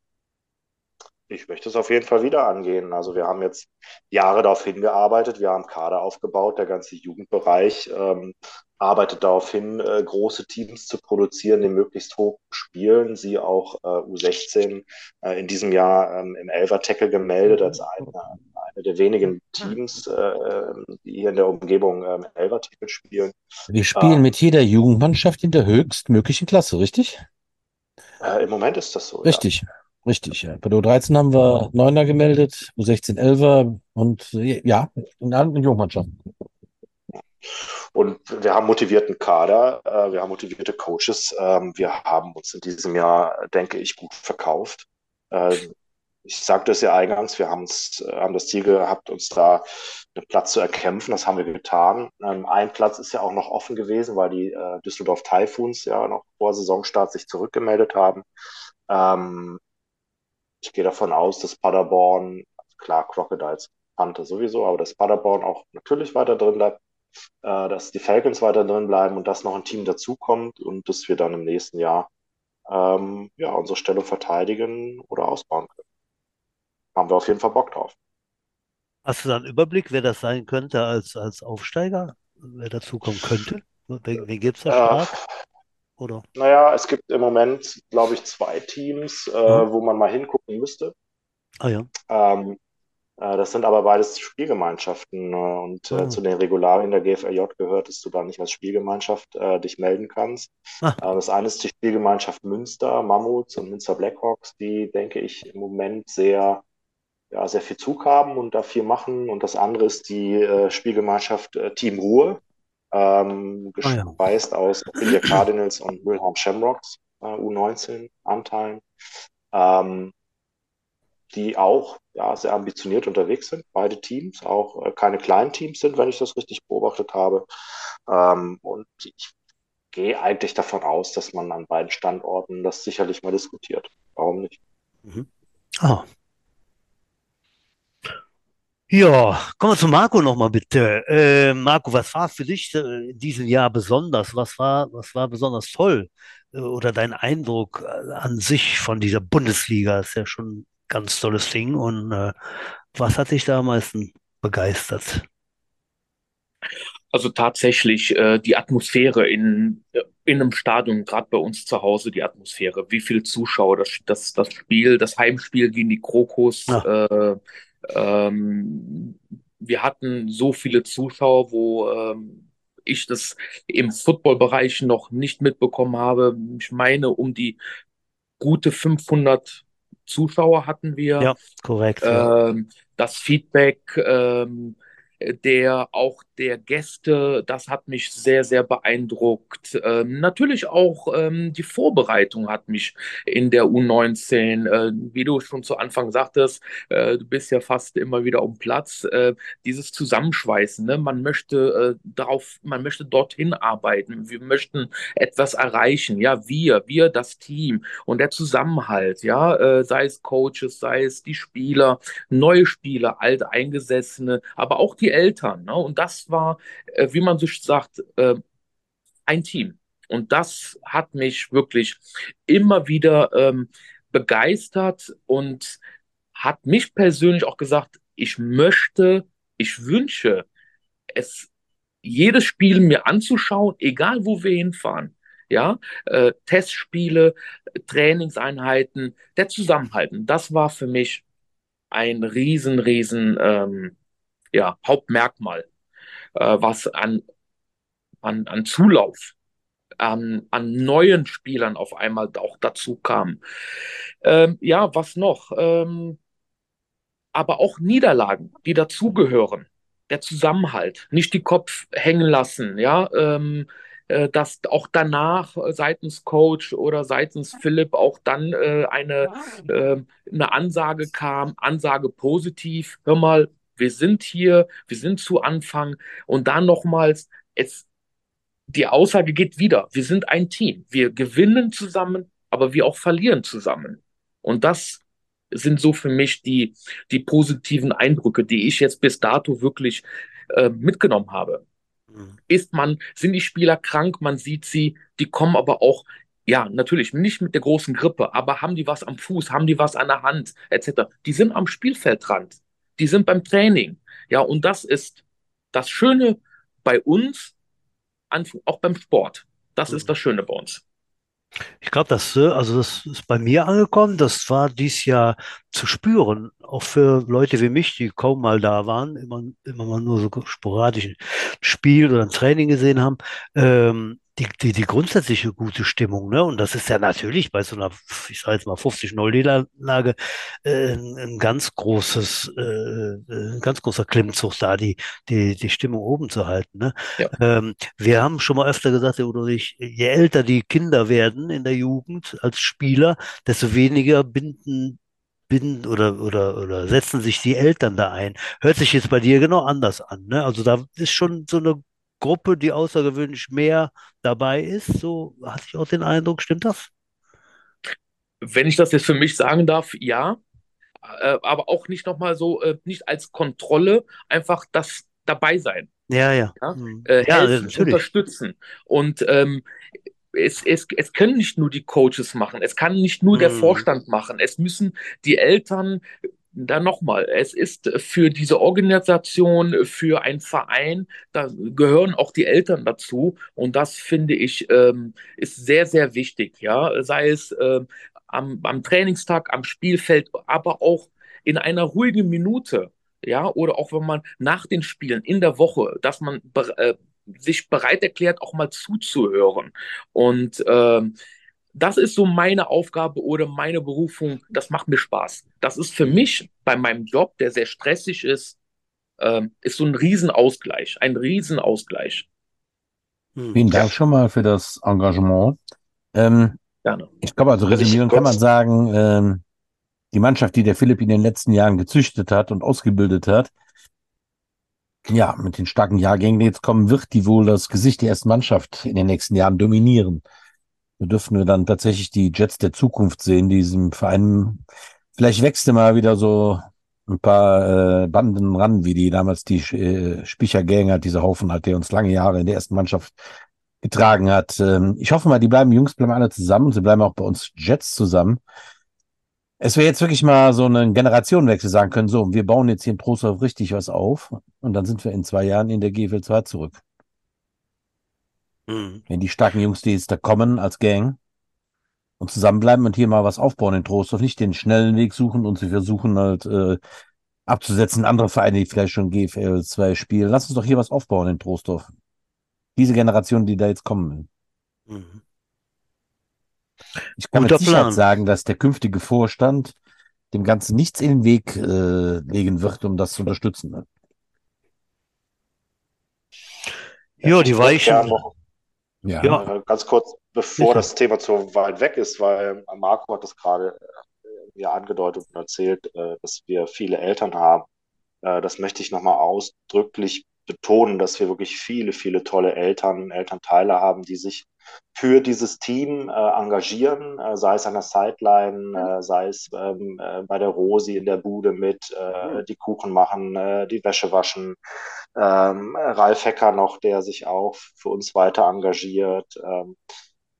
Ich möchte es auf jeden Fall wieder angehen. Also wir haben jetzt Jahre darauf hingearbeitet, wir haben Kader aufgebaut, der ganze Jugendbereich ähm, arbeitet darauf hin, äh, große Teams zu produzieren, die möglichst hoch spielen. Sie auch äh, U16 äh, in diesem Jahr ähm, im Elfer-Tackle gemeldet als eine, eine der wenigen Teams, äh, die hier in der Umgebung ähm, Elfer-Tackle spielen. Wir spielen Ah. mit jeder Jugendmannschaft in der höchstmöglichen Klasse, richtig? Äh, Im Moment ist das so, ja. Richtig, richtig. Ja. Bei der U13 haben wir Neuner gemeldet, U16 Elfer und äh, ja, in allen Jugendmannschaften. Und wir haben motivierten Kader, äh, wir haben motivierte Coaches. Ähm, wir haben uns in diesem Jahr, denke ich, gut verkauft. Ich sagte es ja eingangs, wir haben, uns, äh, haben das Ziel gehabt, uns da einen Platz zu erkämpfen. Das haben wir getan. Ähm, ein Platz ist ja auch noch offen gewesen, weil die äh, Düsseldorf Typhoons ja noch vor Saisonstart sich zurückgemeldet haben. Ähm, ich gehe davon aus, dass Paderborn, klar, Crocodiles, Panther sowieso, aber dass Paderborn auch natürlich weiter drin bleibt äh, dass die Falcons weiter drin bleiben und dass noch ein Team dazukommt und dass wir dann im nächsten Jahr ähm, ja, unsere Stellung verteidigen oder ausbauen können. Haben wir auf jeden Fall Bock drauf. Hast du da einen Überblick, wer das sein könnte als, als Aufsteiger? Wer dazukommen könnte? Wen, wen gibt es da Äh, stark? Oder? naja, es gibt im Moment, glaube ich, zwei Teams, äh, Mhm. wo man mal hingucken müsste. Ah ja. Ähm, äh, das sind aber beides Spielgemeinschaften äh, und Ah. zu den Regularien der GFLJ gehört, dass du da nicht als Spielgemeinschaft dich melden kannst. Ah. Das eine ist die Spielgemeinschaft Münster, Mammuts und Münster Blackhawks, die, denke ich, im Moment sehr ja, sehr viel Zug haben und da viel machen. Und das andere ist die äh, Spielgemeinschaft äh, Team Ruhe, ähm, gespeist ah, ja. aus India Cardinals und Wilhelm Shamrocks, äh, U19-Anteilen, ähm, die auch ja, sehr ambitioniert unterwegs sind, beide Teams, auch äh, keine kleinen Teams sind, wenn ich das richtig beobachtet habe. Ähm, und ich gehe eigentlich davon aus, dass man an beiden Standorten das sicherlich mal diskutiert. Warum nicht? Mhm. Ah, ja, kommen wir zu Marco nochmal bitte. Äh, Marco, was war für dich äh, in diesem Jahr besonders? Was war, was war besonders toll? Äh, oder dein Eindruck äh, an sich von dieser Bundesliga? Ist ja schon ein ganz tolles Ding. Und äh, was hat dich da am meisten begeistert? Also tatsächlich äh, die Atmosphäre in, in einem Stadion, gerade bei uns zu Hause, die Atmosphäre. Wie viele Zuschauer, das, das, das Spiel, das Heimspiel gegen die Krokos. Ja. Ähm, wir hatten so viele Zuschauer, wo ähm, ich das im Footballbereich noch nicht mitbekommen habe. Ich meine, um die gute 500 Zuschauer hatten wir. Ja, korrekt. Ähm, das Feedback ähm, der auch der Gäste, das hat mich sehr, sehr beeindruckt. Ähm, natürlich auch ähm, die Vorbereitung hat mich in der U19, äh, wie du schon zu Anfang sagtest, äh, du bist ja fast immer wieder um Platz, äh, dieses Zusammenschweißen, ne? man möchte äh, darauf, man möchte dorthin arbeiten, wir möchten etwas erreichen, ja, wir, wir, das Team und der Zusammenhalt, ja, äh, sei es Coaches, sei es die Spieler, neue Spieler, alte Eingesessene, aber auch die Eltern, ne? und das war, äh, wie man so sagt, äh, ein Team. Und das hat mich wirklich immer wieder ähm, begeistert und hat mich persönlich auch gesagt, ich möchte, ich wünsche es, jedes Spiel mir anzuschauen, egal wo wir hinfahren. Ja, äh, Testspiele, Trainingseinheiten, der Zusammenhalten, das war für mich ein riesen, riesen ähm, ja, Hauptmerkmal äh, was an, an, an Zulauf, an, an neuen Spielern auf einmal auch dazu kam. Ähm, ja, was noch? Ähm, aber auch Niederlagen, die dazugehören. Der Zusammenhalt, nicht die Kopf hängen lassen, ja, ähm, äh, dass auch danach seitens Coach oder seitens Philipp auch dann äh, eine, äh, eine Ansage kam, Ansage positiv, hör mal, wir sind hier, wir sind zu Anfang und dann nochmals, es, die Aussage geht wieder, wir sind ein Team, wir gewinnen zusammen, aber wir auch verlieren zusammen. Und das sind so für mich die, die positiven Eindrücke, die ich jetzt bis dato wirklich äh, mitgenommen habe. Mhm. Ist man, sind die Spieler krank, man sieht sie, die kommen aber auch ja, natürlich nicht mit der großen Grippe, aber haben die was am Fuß, haben die was an der Hand, etc. Die sind am Spielfeldrand die sind beim Training. Ja, und das ist das Schöne bei uns, auch beim Sport. Das ist das Schöne bei uns. Ich glaube, das, äh, also das ist bei mir angekommen. Das war dies Jahr zu spüren, auch für Leute wie mich, die kaum mal da waren, immer, immer mal nur so sporadisch ein Spiel oder ein Training gesehen haben. Ähm, die, die, die grundsätzliche gute Stimmung, ne? Und das ist ja natürlich bei so einer, ich sage jetzt mal 50-0-Niederlage, äh, ein ganz großes, äh, ein ganz großer Klimmzug da, die, die, die Stimmung oben zu halten. Ne? Ja. Ähm, wir haben schon mal öfter gesagt, Udo, ich, je älter die Kinder werden in der Jugend als Spieler, desto weniger binden binden oder, oder, oder setzen sich die Eltern da ein. Hört sich jetzt bei dir genau anders an. Ne? Also da ist schon so eine Gruppe, die außergewöhnlich mehr dabei ist. So hatte ich auch den Eindruck, stimmt das? Wenn ich das jetzt für mich sagen darf, ja. Äh, aber auch nicht nochmal so, äh, nicht als Kontrolle, einfach das dabei sein. Ja, ja. ja? Mhm. Äh, helfen, ja, unterstützen. Und ähm, es, es, es können nicht nur die Coaches machen, es kann nicht nur der mhm. Vorstand machen, es müssen die Eltern dann nochmal, es ist für diese Organisation, für einen Verein, da gehören auch die Eltern dazu. Und das finde ich ähm, ist sehr, sehr wichtig, ja, sei es ähm, am, am Trainingstag, am Spielfeld, aber auch in einer ruhigen Minute, ja, oder auch wenn man nach den Spielen in der Woche, dass man äh, sich bereit erklärt, auch mal zuzuhören. Und ähm, das ist so meine Aufgabe oder meine Berufung. Das macht mir Spaß. Das ist für mich bei meinem Job, der sehr stressig ist, ähm, ist so ein Riesenausgleich, ein Riesenausgleich. Hm. Vielen Dank schon mal für das Engagement. Ähm, Gerne. Ich glaube, also resümieren kann man sagen, ähm, die Mannschaft, die der Philipp in den letzten Jahren gezüchtet hat und ausgebildet hat, ja, mit den starken Jahrgängen, die jetzt kommen, wird die wohl das Gesicht der ersten Mannschaft in den nächsten Jahren dominieren. Da dürfen wir dann tatsächlich die Jets der Zukunft sehen, die diesem Verein, vielleicht wächst mal wieder so ein paar äh, Banden ran, wie die damals die äh, Spicher Gang hat, diese Haufen hat, der uns lange Jahre in der ersten Mannschaft getragen hat. Ähm, ich hoffe mal, die bleiben, Jungs bleiben alle zusammen und sie bleiben auch bei uns Jets zusammen. Es wäre jetzt wirklich mal so einen Generationenwechsel sagen können, so, wir bauen jetzt hier in Trostorf richtig was auf und dann sind wir in zwei Jahren in der GFL 2 zurück. Mhm. Wenn die starken Jungs, die jetzt da kommen als Gang und zusammenbleiben und hier mal was aufbauen in Trostorf, nicht den schnellen Weg suchen und sie versuchen halt äh, abzusetzen, andere Vereine, die vielleicht schon GFL 2 spielen. Lass uns doch hier was aufbauen in Trostorf. Diese Generation, die da jetzt kommen. Mhm. Ich kann Guter mit Sicherheit Plan. sagen, dass der künftige Vorstand dem Ganzen nichts in den Weg äh, legen wird, um das zu unterstützen. Ne? Ja, die Weichen. Ja. ja. Äh, ganz kurz, bevor Sicher. das Thema zu weit weg ist, weil Marco hat das gerade äh, ja angedeutet und erzählt, äh, dass wir viele Eltern haben. Das möchte ich nochmal ausdrücklich betonen, dass wir wirklich viele, viele tolle Eltern, Elternteile haben, die sich für dieses Team äh, engagieren, äh, sei es an der Sideline, äh, sei es ähm, äh, bei der Rosi in der Bude mit, äh, die Kuchen machen, äh, die Wäsche waschen. Ähm, Ralf Hecker noch, der sich auch für uns weiter engagiert. Ähm,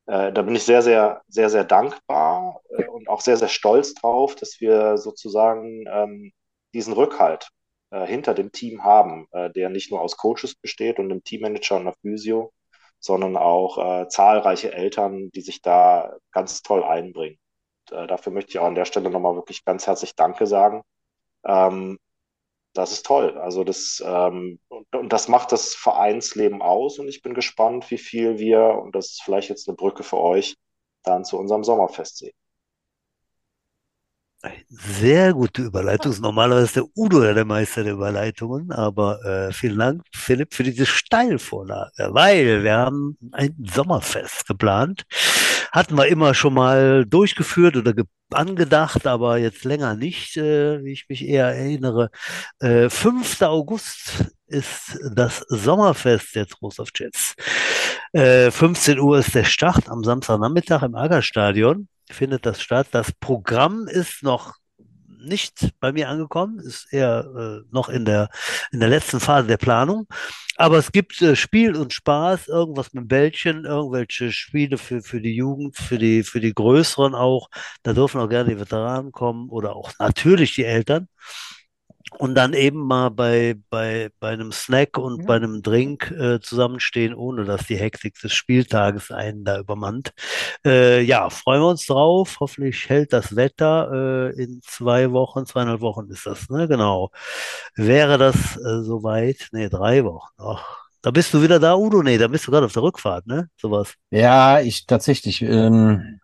da bin ich sehr, sehr, sehr, sehr dankbar und auch sehr, sehr stolz drauf, dass wir sozusagen ähm, diesen Rückhalt hinter dem Team haben, der nicht nur aus Coaches besteht und einem Teammanager und einer Physio, sondern auch äh, zahlreiche Eltern, die sich da ganz toll einbringen. Und, äh, dafür möchte ich auch an der Stelle nochmal wirklich ganz herzlich Danke sagen. Ähm, das ist toll. Also das ähm, und, und, das macht das Vereinsleben aus und ich bin gespannt, wie viel wir, und das ist vielleicht jetzt eine Brücke für euch, dann zu unserem Sommerfest sehen. Sehr gute Überleitung. Normalerweise ist der Udo der Meister der Überleitungen, aber äh, vielen Dank, Philipp, für diese Steilvorlage, weil wir haben ein Sommerfest geplant. Hatten wir immer schon mal durchgeführt oder ge angedacht, aber jetzt länger nicht, äh, wie ich mich eher erinnere. Äh, 5. August ist das Sommerfest der Trost of Jets. Äh, 15 Uhr ist der Start am Samstagnachmittag im Agerstadion findet das statt. Das Programm ist noch nicht bei mir angekommen, ist eher äh, noch in der, in der letzten Phase der Planung. Aber es gibt äh, Spiel und Spaß, irgendwas mit Bällchen, irgendwelche Spiele für, für die Jugend, für die, für die Größeren auch. Da dürfen auch gerne die Veteranen kommen oder auch natürlich die Eltern und dann eben mal bei, bei, bei einem Snack und ja. bei einem Drink äh, zusammenstehen, ohne dass die Hektik des Spieltages einen da übermannt. Äh, ja, freuen wir uns drauf. Hoffentlich hält das Wetter. Äh, in zwei Wochen, zweieinhalb Wochen ist das, ne? Genau. Wäre das äh, soweit? Ne, drei Wochen. Ach, da bist du wieder da, Udo? Nee, da bist du gerade auf der Rückfahrt, ne? Sowas. Ja, ich tatsächlich. Ähm,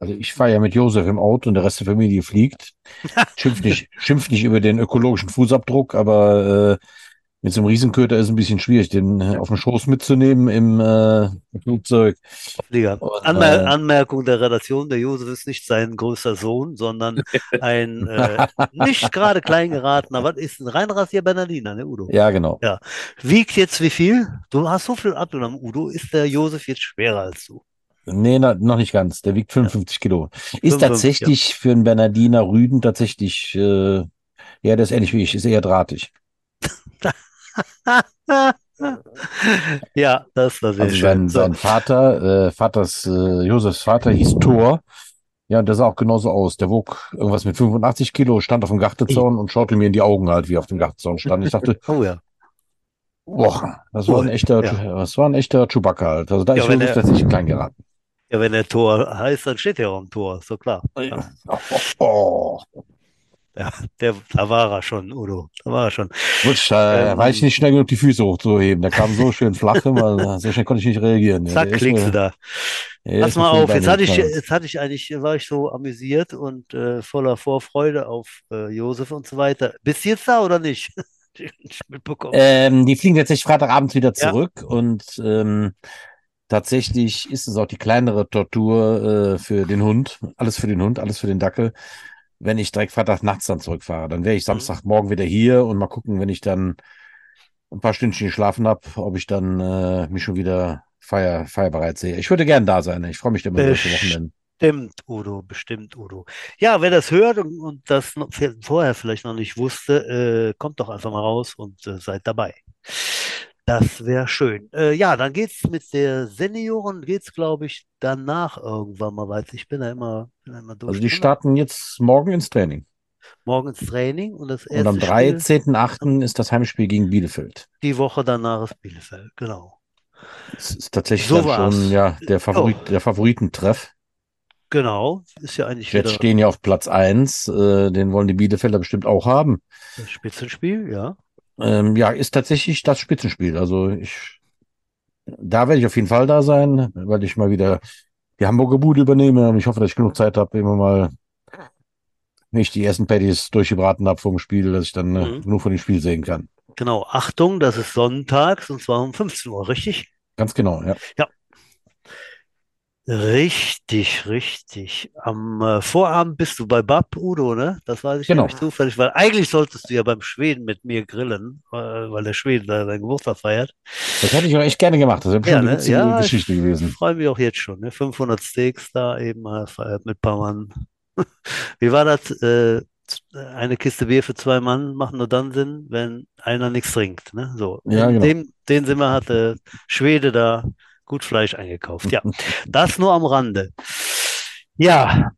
also ich fahre ja mit Josef im Auto und der Rest der Familie fliegt. *laughs* Schimpft nicht, schimpft nicht über den ökologischen Fußabdruck, aber äh, mit so einem Riesenköter ist es ein bisschen schwierig, den äh, auf dem Schoß mitzunehmen im äh, Flugzeug. Und, Anmer äh, Anmerkung der Redaktion, der Josef ist nicht sein größter Sohn, sondern ein äh, nicht gerade klein geratener, was ist ein reinrassiger Bernardiner, ne Udo? Ja, genau. Ja. Wiegt jetzt wie viel? Du hast so viel abgenommen, Udo. Ist der Josef jetzt schwerer als du? Nee, na, noch nicht ganz. Der wiegt 55 ja. Kilo. Ist 55, tatsächlich ja. für einen Bernardiner Rüden tatsächlich, äh, ja, das ist ähnlich wie ich, ist eher drahtig. *laughs* ja, das war sehr also schön. Sein, so. sein Vater, äh, Vaters, äh, Josefs Vater hieß Thor. Ja, und der sah auch genauso aus. Der wog irgendwas mit 85 Kilo, stand auf dem Gartezaun und schaute mir in die Augen halt, wie er auf dem Gartezaun stand. Ich dachte, *laughs* oh ja. Boah, das war ein echter, ja. das war ein echter Chewbacca halt. Also da ja, ist mir tatsächlich klein geraten. Ja, wenn der Tor heißt, dann steht er auch am Tor, so klar. Ja. *laughs* Oh. Ja, der, da war er schon, Udo. Da war er schon. Gut, äh, ähm, war ich nicht schnell genug, die Füße hochzuheben. Der kam so *laughs* schön flach immer, so schnell konnte ich nicht reagieren. Zack, ja, klickst du da. Ja, Pass mal auf, jetzt hatte ich, jetzt hatte ich eigentlich, war ich so amüsiert und äh, voller Vorfreude auf äh, Josef und so weiter. Bist du jetzt da oder nicht? *laughs* Ähm, die fliegen tatsächlich Freitagabend wieder Ja. zurück und ähm, tatsächlich ist es auch die kleinere Tortur äh, für den Hund. Alles für den Hund, alles für den Dackel. Wenn ich direkt Freitag nachts dann zurückfahre, dann wäre ich Samstagmorgen wieder hier und mal gucken, wenn ich dann ein paar Stündchen geschlafen habe, ob ich dann äh, mich schon wieder feier, feierbereit sehe. Ich würde gern da sein. Ich freue mich immer über solche Wochenenden. Bestimmt, Udo, bestimmt, Udo. Ja, wer das hört und, und das vorher vielleicht noch nicht wusste, äh, kommt doch einfach mal raus und äh, seid dabei. Das wäre schön. Äh, ja, dann geht's mit der Senioren, geht's, glaube ich, danach irgendwann mal weiter. Ich bin da immer, bin da immer durch. Also die starten jetzt morgen ins Training. morgen ins Training und das Und am erste Spiel 13.8. ist das Heimspiel gegen Bielefeld. die Woche danach ist Bielefeld, genau. Das ist tatsächlich So schon ja, der Favorit, Oh. der Favoritentreff. Genau, ist ja eigentlich Jetzt stehen ja auf Platz 1, äh, den wollen die Bielefelder bestimmt auch haben. das Spitzenspiel, ja. Ähm, ja, ist tatsächlich das Spitzenspiel. Also ich, da werde ich auf jeden Fall da sein, weil ich mal wieder die Hamburger Bude übernehme und ich hoffe, dass ich genug Zeit habe, immer mal, ich die ersten Patties durchgebraten habe vom Spiel, dass ich dann äh, Mhm. genug von dem Spiel sehen kann. Genau, Achtung, das ist sonntags und zwar um 15 Uhr, richtig? Ganz genau, ja. Richtig, richtig. Am äh, Vorabend bist du bei Bab, Udo, ne? Das weiß ich Genau. nämlich zufällig, weil eigentlich solltest du ja beim Schweden mit mir grillen, äh, weil der Schwede da seinen Geburtstag feiert. Das hätte ich auch echt gerne gemacht. Das wäre schon Ja, eine ne? Ja, Geschichte ich gewesen. freue mich auch jetzt schon, ne? 500 Steaks da eben mal feiert mit ein paar Mann. *laughs* Wie war das? Äh, eine Kiste Bier für zwei Mann macht nur dann Sinn, wenn einer nichts trinkt, ne? So. Ja, genau. dem, den Sinne hat der Schwede da gut Fleisch eingekauft. Ja, *laughs* das nur am Rande. Ja,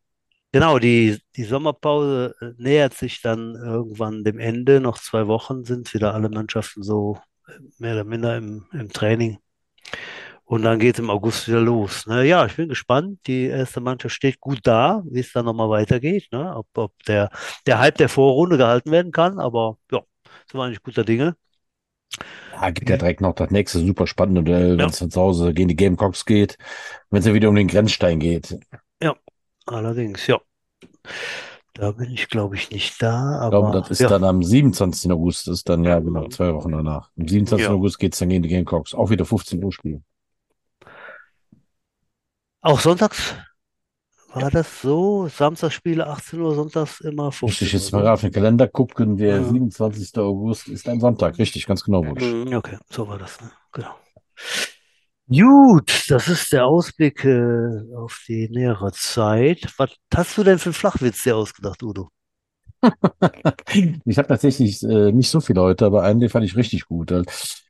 genau, die, die Sommerpause äh, nähert sich dann irgendwann dem Ende. Noch zwei Wochen sind wieder alle Mannschaften so äh, mehr oder minder im, im Training. Und dann geht es im August wieder los. Ne? Ja, ich bin gespannt. Die erste Mannschaft steht gut da, wie es dann nochmal weitergeht. Ne? Ob, ob der, der Hype der Vorrunde gehalten werden kann. Aber ja, sind wir eigentlich guter Dinge. Ja, gibt ja direkt noch das nächste super spannende Duell, wenn es zu Hause gegen die Gamecocks geht, wenn es ja wieder um den Grenzstein geht. Allerdings, ja. Da bin ich, glaube ich, nicht da. Ich glaube, Aber das ist ja, dann am 27. August, ist dann ja genau zwei Wochen danach. Am 27. Ja. August geht es dann gegen die Gamecocks. Auch wieder 15 Uhr Spiel. auch sonntags war das so. Samstagsspiele 18 Uhr, sonntags immer 15 Richtig, jetzt mal auf den Kalender gucken. Der Ja. 27. August ist ein Sonntag. Richtig, ganz genau, Wunsch. Mhm, Okay, so war das, ne? Genau. Gut, das ist der Ausblick äh, auf die nähere Zeit. Was hast du denn für einen Flachwitz dir ausgedacht, Udo? *laughs* Ich habe tatsächlich äh, nicht so viele heute, aber einen, den fand ich richtig gut. Äh,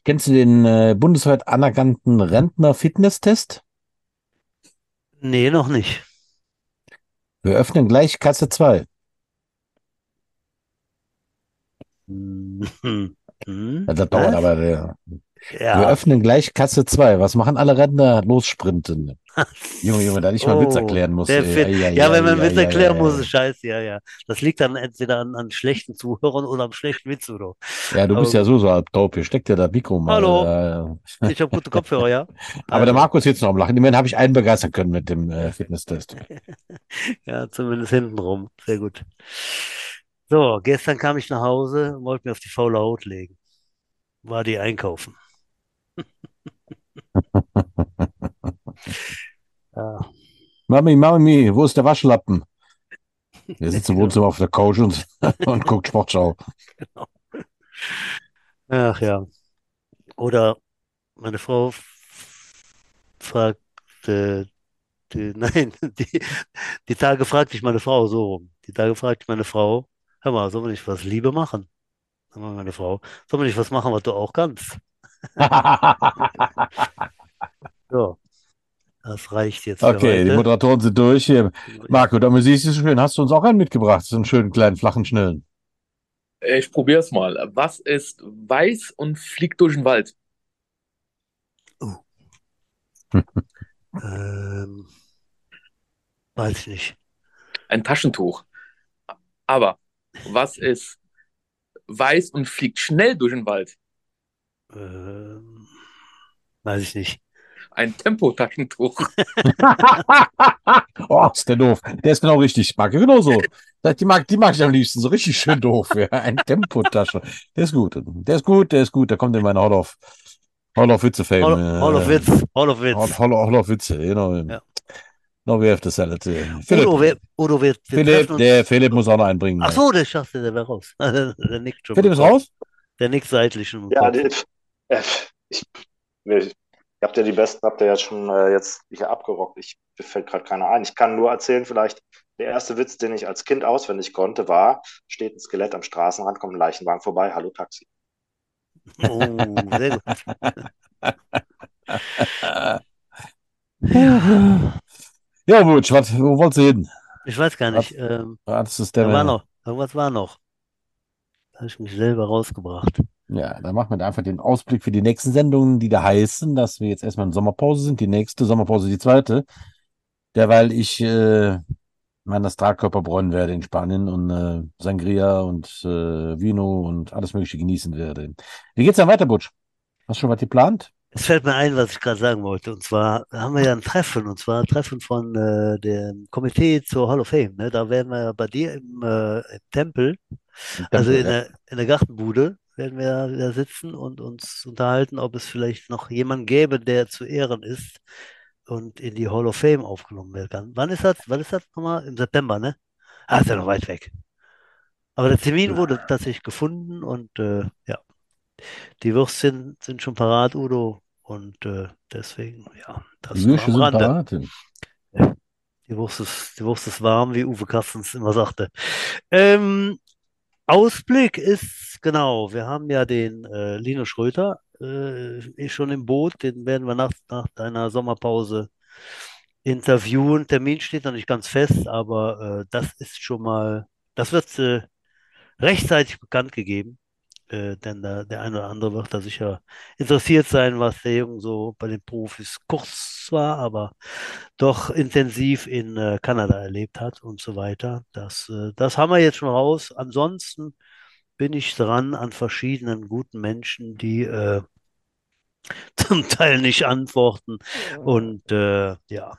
Kennst du den äh, bundesweit anerkannten Rentner-Fitness-Test? Nee, noch nicht. Wir öffnen gleich Kasse 2. Hm, hm, Ja, das dauert was? aber. Der, Wir Ja. öffnen gleich Kasse 2. Was machen alle Rentner? Lossprinten. Junge, Junge, da ich mal einen Witz Oh, erklären muss. der ey. Ei, Ja, ei, wenn man ei, Witz erklären muss, ist scheiße, ja, ja. Das liegt dann entweder an, an schlechten Zuhörern oder am schlechten Witz, Udo. Ja, du bist Aber ja so, so halb taub. Hier steckt ja das Mikro mal. Hallo. Äh, Ich habe gute Kopfhörer, ja. *laughs* aber der Also, Markus jetzt noch am Lachen. Immerhin habe ich einen begeistern können mit dem äh, Fitnesstest. *laughs* ja, zumindest hintenrum. Sehr gut. So, gestern kam ich nach Hause und wollte mir auf die faule Haut legen. War die einkaufen. *laughs* Ja, Mami, Mami, wo ist der Waschlappen? Der sitzt im Genau. Wohnzimmer auf der Couch und, *laughs* und guckt Sportschau. Ach ja. Oder meine Frau f- fragte, die, *laughs* nein, die, die Tage fragte ich meine Frau so rum. Die Tage fragte ich meine Frau, hör mal, sollen wir nicht was Liebe machen? Dann war meine Frau, sollen wir nicht was machen, was du auch kannst? *laughs* So, das reicht jetzt für Okay, die. Moderatoren sind durch. Hier. Marco, da siehst du schön. Hast du uns auch einen mitgebracht? So einen schönen kleinen flachen Schnellen. Ich probiere es mal. Was ist weiß und fliegt durch den Wald? *laughs* Ähm, weiß ich nicht. Ein Taschentuch. Aber was ist weiß und fliegt schnell durch den Wald? Ähm, weiß ich nicht. Ein Tempotaschentuch. *laughs* oh, ist der doof. Der ist genau richtig. Mag ich genauso. Die mag, die mag ich am liebsten. So richtig schön doof. Ja. Ein Tempotasche. Der ist gut. Der ist gut, der ist gut. Der kommt in meine Hall of, Hall of Witze Fame. Hall, Hall of Witz. Hall of Witz. Hall, Hall, Hall of Witze, genau. Ja. No, we have to sell it. Philipp, Udo, wir, Udo, wir, wir Philipp, der Philipp muss auch noch einbringen. Ach so, der schafft der wäre raus. *laughs* der nickt schon. Philipp ist raus? Der nickt seitlich schon. mit dem Ja, äh, ich, ich, ihr habt ja die besten, habt ihr ja schon äh, jetzt hier abgerockt. Ich, mir fällt gerade keiner ein. Ich kann nur erzählen, vielleicht der erste Witz, den ich als Kind auswendig konnte, war: steht ein Skelett am Straßenrand, kommt ein Leichenwagen vorbei, hallo Taxi. Oh, sehr gut. *laughs* Ja, Butch, was, wo wolltest du hin? Ich weiß gar nicht. Ähm, Was ist da der war noch. Irgendwas war noch. Da habe ich mich selber rausgebracht. Ja, dann machen wir einfach den Ausblick für die nächsten Sendungen, die da heißen, dass wir jetzt erstmal in Sommerpause sind. Die nächste Sommerpause, die zweite. Derweil ich äh, meinen Astralkörper bräunen werde in Spanien und äh, Sangria und äh, Vino und alles Mögliche genießen werde. Wie geht's dann weiter, Butch? Hast du schon was geplant? Es fällt mir ein, was ich gerade sagen wollte. Und zwar haben wir ja ein Treffen, und zwar ein Treffen von äh, dem Komitee zur Hall of Fame. Ne? Da werden wir ja bei dir im, äh, im Tempel, also Tempel, in ja. der, in der Gartenbude, werden wir wieder sitzen und uns unterhalten, ob es vielleicht noch jemanden gäbe, der zu Ehren ist und in die Hall of Fame aufgenommen werden kann. Wann ist das? Wann ist das nochmal? Im September, ne? Ah, ist ja noch weit weg. Aber der Termin wurde tatsächlich gefunden und äh, ja, die Würstchen sind schon parat, Udo. Und äh, deswegen, ja, das Die am sind parat. Die Wurst ist, die Wurst ist warm, wie Uwe Carstens immer sagte. Ähm, Ausblick ist, genau, wir haben ja den äh, Lino Schröter äh, schon im Boot, den werden wir nach, nach deiner Sommerpause interviewen. Termin steht noch nicht ganz fest, aber äh, das ist schon mal, das wird äh, rechtzeitig bekannt gegeben, äh, denn da, der eine oder andere wird da sicher interessiert sein, was der Junge so bei den Profis kurz war, aber doch intensiv in äh, Kanada erlebt hat und so weiter. Das, äh, das haben wir jetzt schon raus. Ansonsten bin ich dran an verschiedenen guten Menschen, die äh, *laughs* zum Teil nicht antworten. Und äh, ja,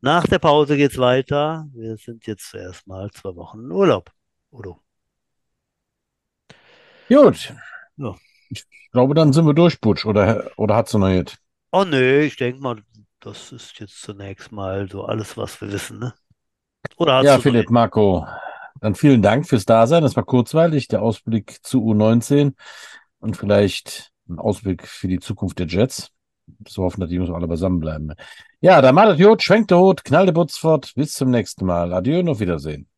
nach der Pause geht's weiter. Wir sind jetzt zuerst mal zwei Wochen in Urlaub. Udo. Gut. Ja. Ich glaube, dann sind wir durch, Butch. Oder, oder hat's du noch jetzt? Oh nee, ich denke mal, das ist jetzt zunächst mal so alles, was wir wissen, ne? Oder hast Ja, Philipp, Marco, dann vielen Dank fürs Dasein. Das war kurzweilig, der Ausblick zu U19 und vielleicht ein Ausblick für die Zukunft der Jets. So hoffen, dass die Jungs alle beisammen bleiben. Ja, dann macht Jod, schwenkt der Hut, knallt der Butz fort. Bis zum nächsten Mal. Adieu und auf Wiedersehen.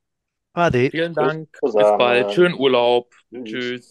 Ade. Vielen Dank. Bis bald. Schönen Urlaub. Tschüss. Tschüss.